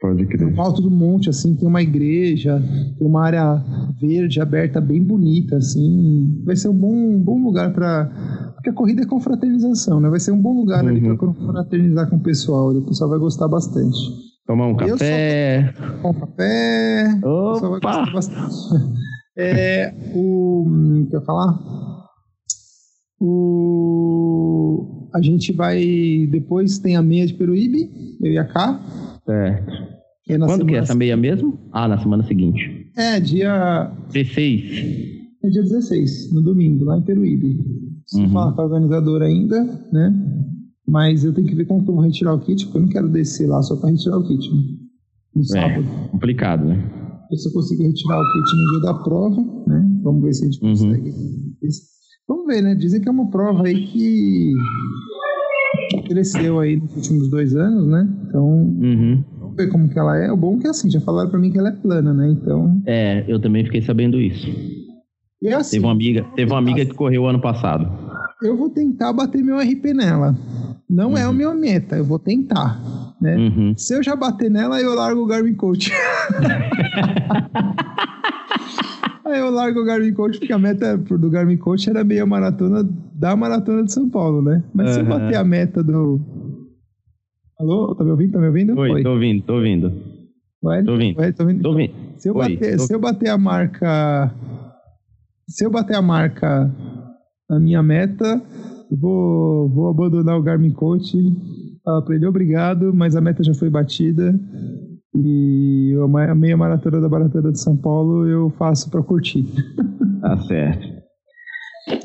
Speaker 2: Pode crer.
Speaker 1: No alto do monte, assim, tem uma igreja, tem uma área verde aberta bem bonita, assim. Vai ser um bom, um bom lugar pra. Porque a corrida é confraternização, né? Vai ser um bom lugar ali
Speaker 2: Uhum.
Speaker 1: pra confraternizar com o pessoal. O pessoal vai gostar bastante.
Speaker 2: Tomar um café.
Speaker 1: Café. O pessoal vai
Speaker 2: Opa!
Speaker 1: gostar bastante. É, o. Que eu falar? O. A gente vai. Depois tem a meia de Peruíbe, eu e a K.
Speaker 2: Certo.
Speaker 1: É
Speaker 2: Quando que é essa meia mesmo? Ah, na semana seguinte.
Speaker 1: É, dia
Speaker 2: 16.
Speaker 1: É dia 16, no domingo, lá em Peruíbe. Preciso
Speaker 2: Uhum.
Speaker 1: falar com a organizadora ainda, né? Mas eu tenho que ver como que eu vou retirar o kit, porque eu não quero descer lá só para retirar o kit. né? No sábado.
Speaker 2: Complicado, né?
Speaker 1: Eu consigo retirar o kit no dia da prova, né? Vamos ver se a gente
Speaker 2: Uhum.
Speaker 1: consegue. Vamos ver, né? Dizem que é uma prova aí que cresceu aí nos últimos dois anos, né? Então,
Speaker 2: Uhum.
Speaker 1: Ver como que ela é. O bom é que é assim, já falaram para mim que ela é plana, né? Então,
Speaker 2: É, eu também fiquei sabendo isso.
Speaker 1: e é assim.
Speaker 2: Teve uma amiga, teve uma amiga que correu ano passado.
Speaker 1: eu vou tentar bater meu RP nela. Não é a minha meta, eu vou tentar. Né?
Speaker 2: Uhum.
Speaker 1: Se eu já bater nela, eu largo o Garmin Coach. Aí eu largo o Garmin Coach, porque a meta do Garmin Coach era meia maratona da maratona de São Paulo, né? Mas se eu
Speaker 2: Aham.
Speaker 1: bater a meta do. Alô? Tá me ouvindo? Tá me ouvindo?
Speaker 2: Oi, tô ouvindo, tô ouvindo.
Speaker 1: Vai,
Speaker 2: tô ouvindo.
Speaker 1: vai, tô ouvindo.
Speaker 2: Tô ouvindo.
Speaker 1: Se eu,
Speaker 2: Oi,
Speaker 1: bater,
Speaker 2: tô-
Speaker 1: se eu bater a marca. Se eu bater a marca na minha meta, vou, vou abandonar o Garmin Coach. Falar pra ele obrigado, mas a meta já foi batida. E a meia maratona da Maratona de São Paulo eu faço pra curtir.
Speaker 2: Tá certo.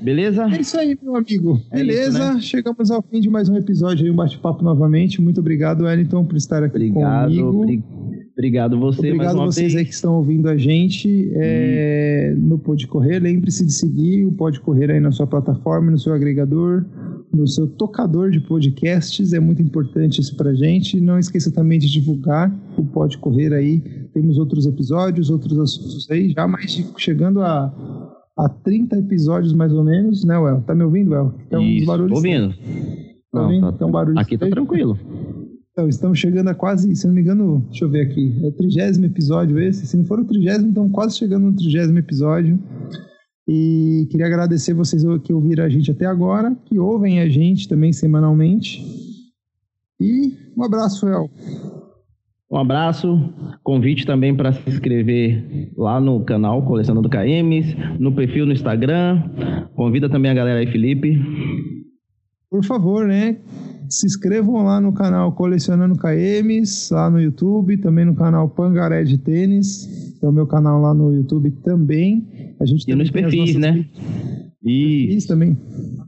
Speaker 2: Beleza?
Speaker 1: É isso aí, meu amigo.
Speaker 2: É
Speaker 1: Beleza,
Speaker 2: isso, né?
Speaker 1: chegamos ao fim de mais um episódio aí, um bate-papo novamente. Muito obrigado, Wellington, por estar aqui
Speaker 2: Obrigado.
Speaker 1: comigo.
Speaker 2: obri- Obrigado você
Speaker 1: Obrigado
Speaker 2: mais
Speaker 1: vocês aí que estão ouvindo a gente é, no Pode Correr. Lembre-se de seguir o Pode Correr aí na sua plataforma, no seu agregador, no seu tocador de podcasts. É muito importante isso pra gente. Não esqueça também de divulgar o Pode Correr aí. Temos outros episódios, outros assuntos aí, já mais chegando a, a 30 episódios mais ou menos, né, Well? Tá me ouvindo, Well?
Speaker 2: Então, Isso, tô ouvindo.
Speaker 1: Tá ouvindo? Tem um barulho
Speaker 2: aqui tá tranquilo.
Speaker 1: Então, estamos chegando a quase, se não me engano, deixa eu ver aqui, é o trigésimo episódio esse. Se não for o trigésimo, então quase chegando no trigésimo episódio. E queria agradecer vocês que ouviram a gente até agora, que ouvem a gente também semanalmente. E um abraço, El.
Speaker 2: Um abraço, convite também para se inscrever lá no canal Colecionando KMs, no perfil no Instagram. Convida também a galera aí, Felipe.
Speaker 1: Por favor, né? Se inscrevam lá no canal Colecionando KMs, lá no YouTube, também no canal Pangaré de Tênis, que é o meu canal lá no YouTube também.
Speaker 2: A gente e nos perfis, né?
Speaker 1: Isso. também.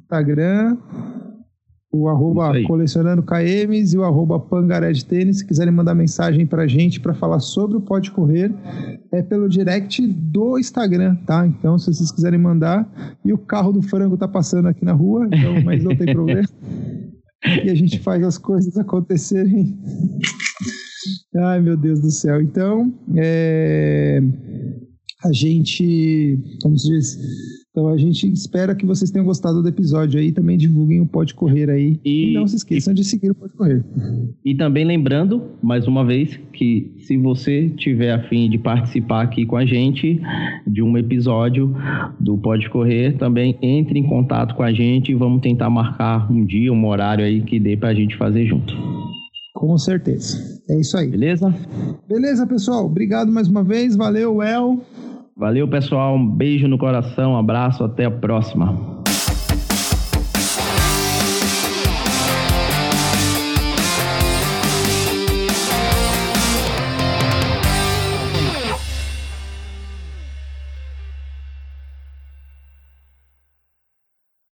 Speaker 1: Instagram, o arroba colecionando KMs e o arroba Pangaré de Tênis. Se quiserem mandar mensagem pra gente para falar sobre o Pode Correr, é pelo direct do Instagram, tá? Então, se vocês quiserem mandar. E o carro do frango tá passando aqui na rua, então, mas não tem problema. e a gente faz as coisas acontecerem. Ai, meu Deus do céu. Então, é... a gente, como se diz, então a gente espera que vocês tenham gostado do episódio aí, também divulguem o Pode Correr aí. E, e não se esqueçam e, de seguir o Pode Correr.
Speaker 2: E também lembrando, mais uma vez, que se você tiver afim de participar aqui com a gente de um episódio do Pode Correr, também entre em contato com a gente e vamos tentar marcar um dia, um horário aí que dê pra gente fazer junto.
Speaker 1: Com certeza. É isso aí.
Speaker 2: Beleza?
Speaker 1: Beleza, pessoal. Obrigado mais uma vez. Valeu, El.
Speaker 2: Valeu, pessoal. Um beijo no coração, um abraço, até a próxima.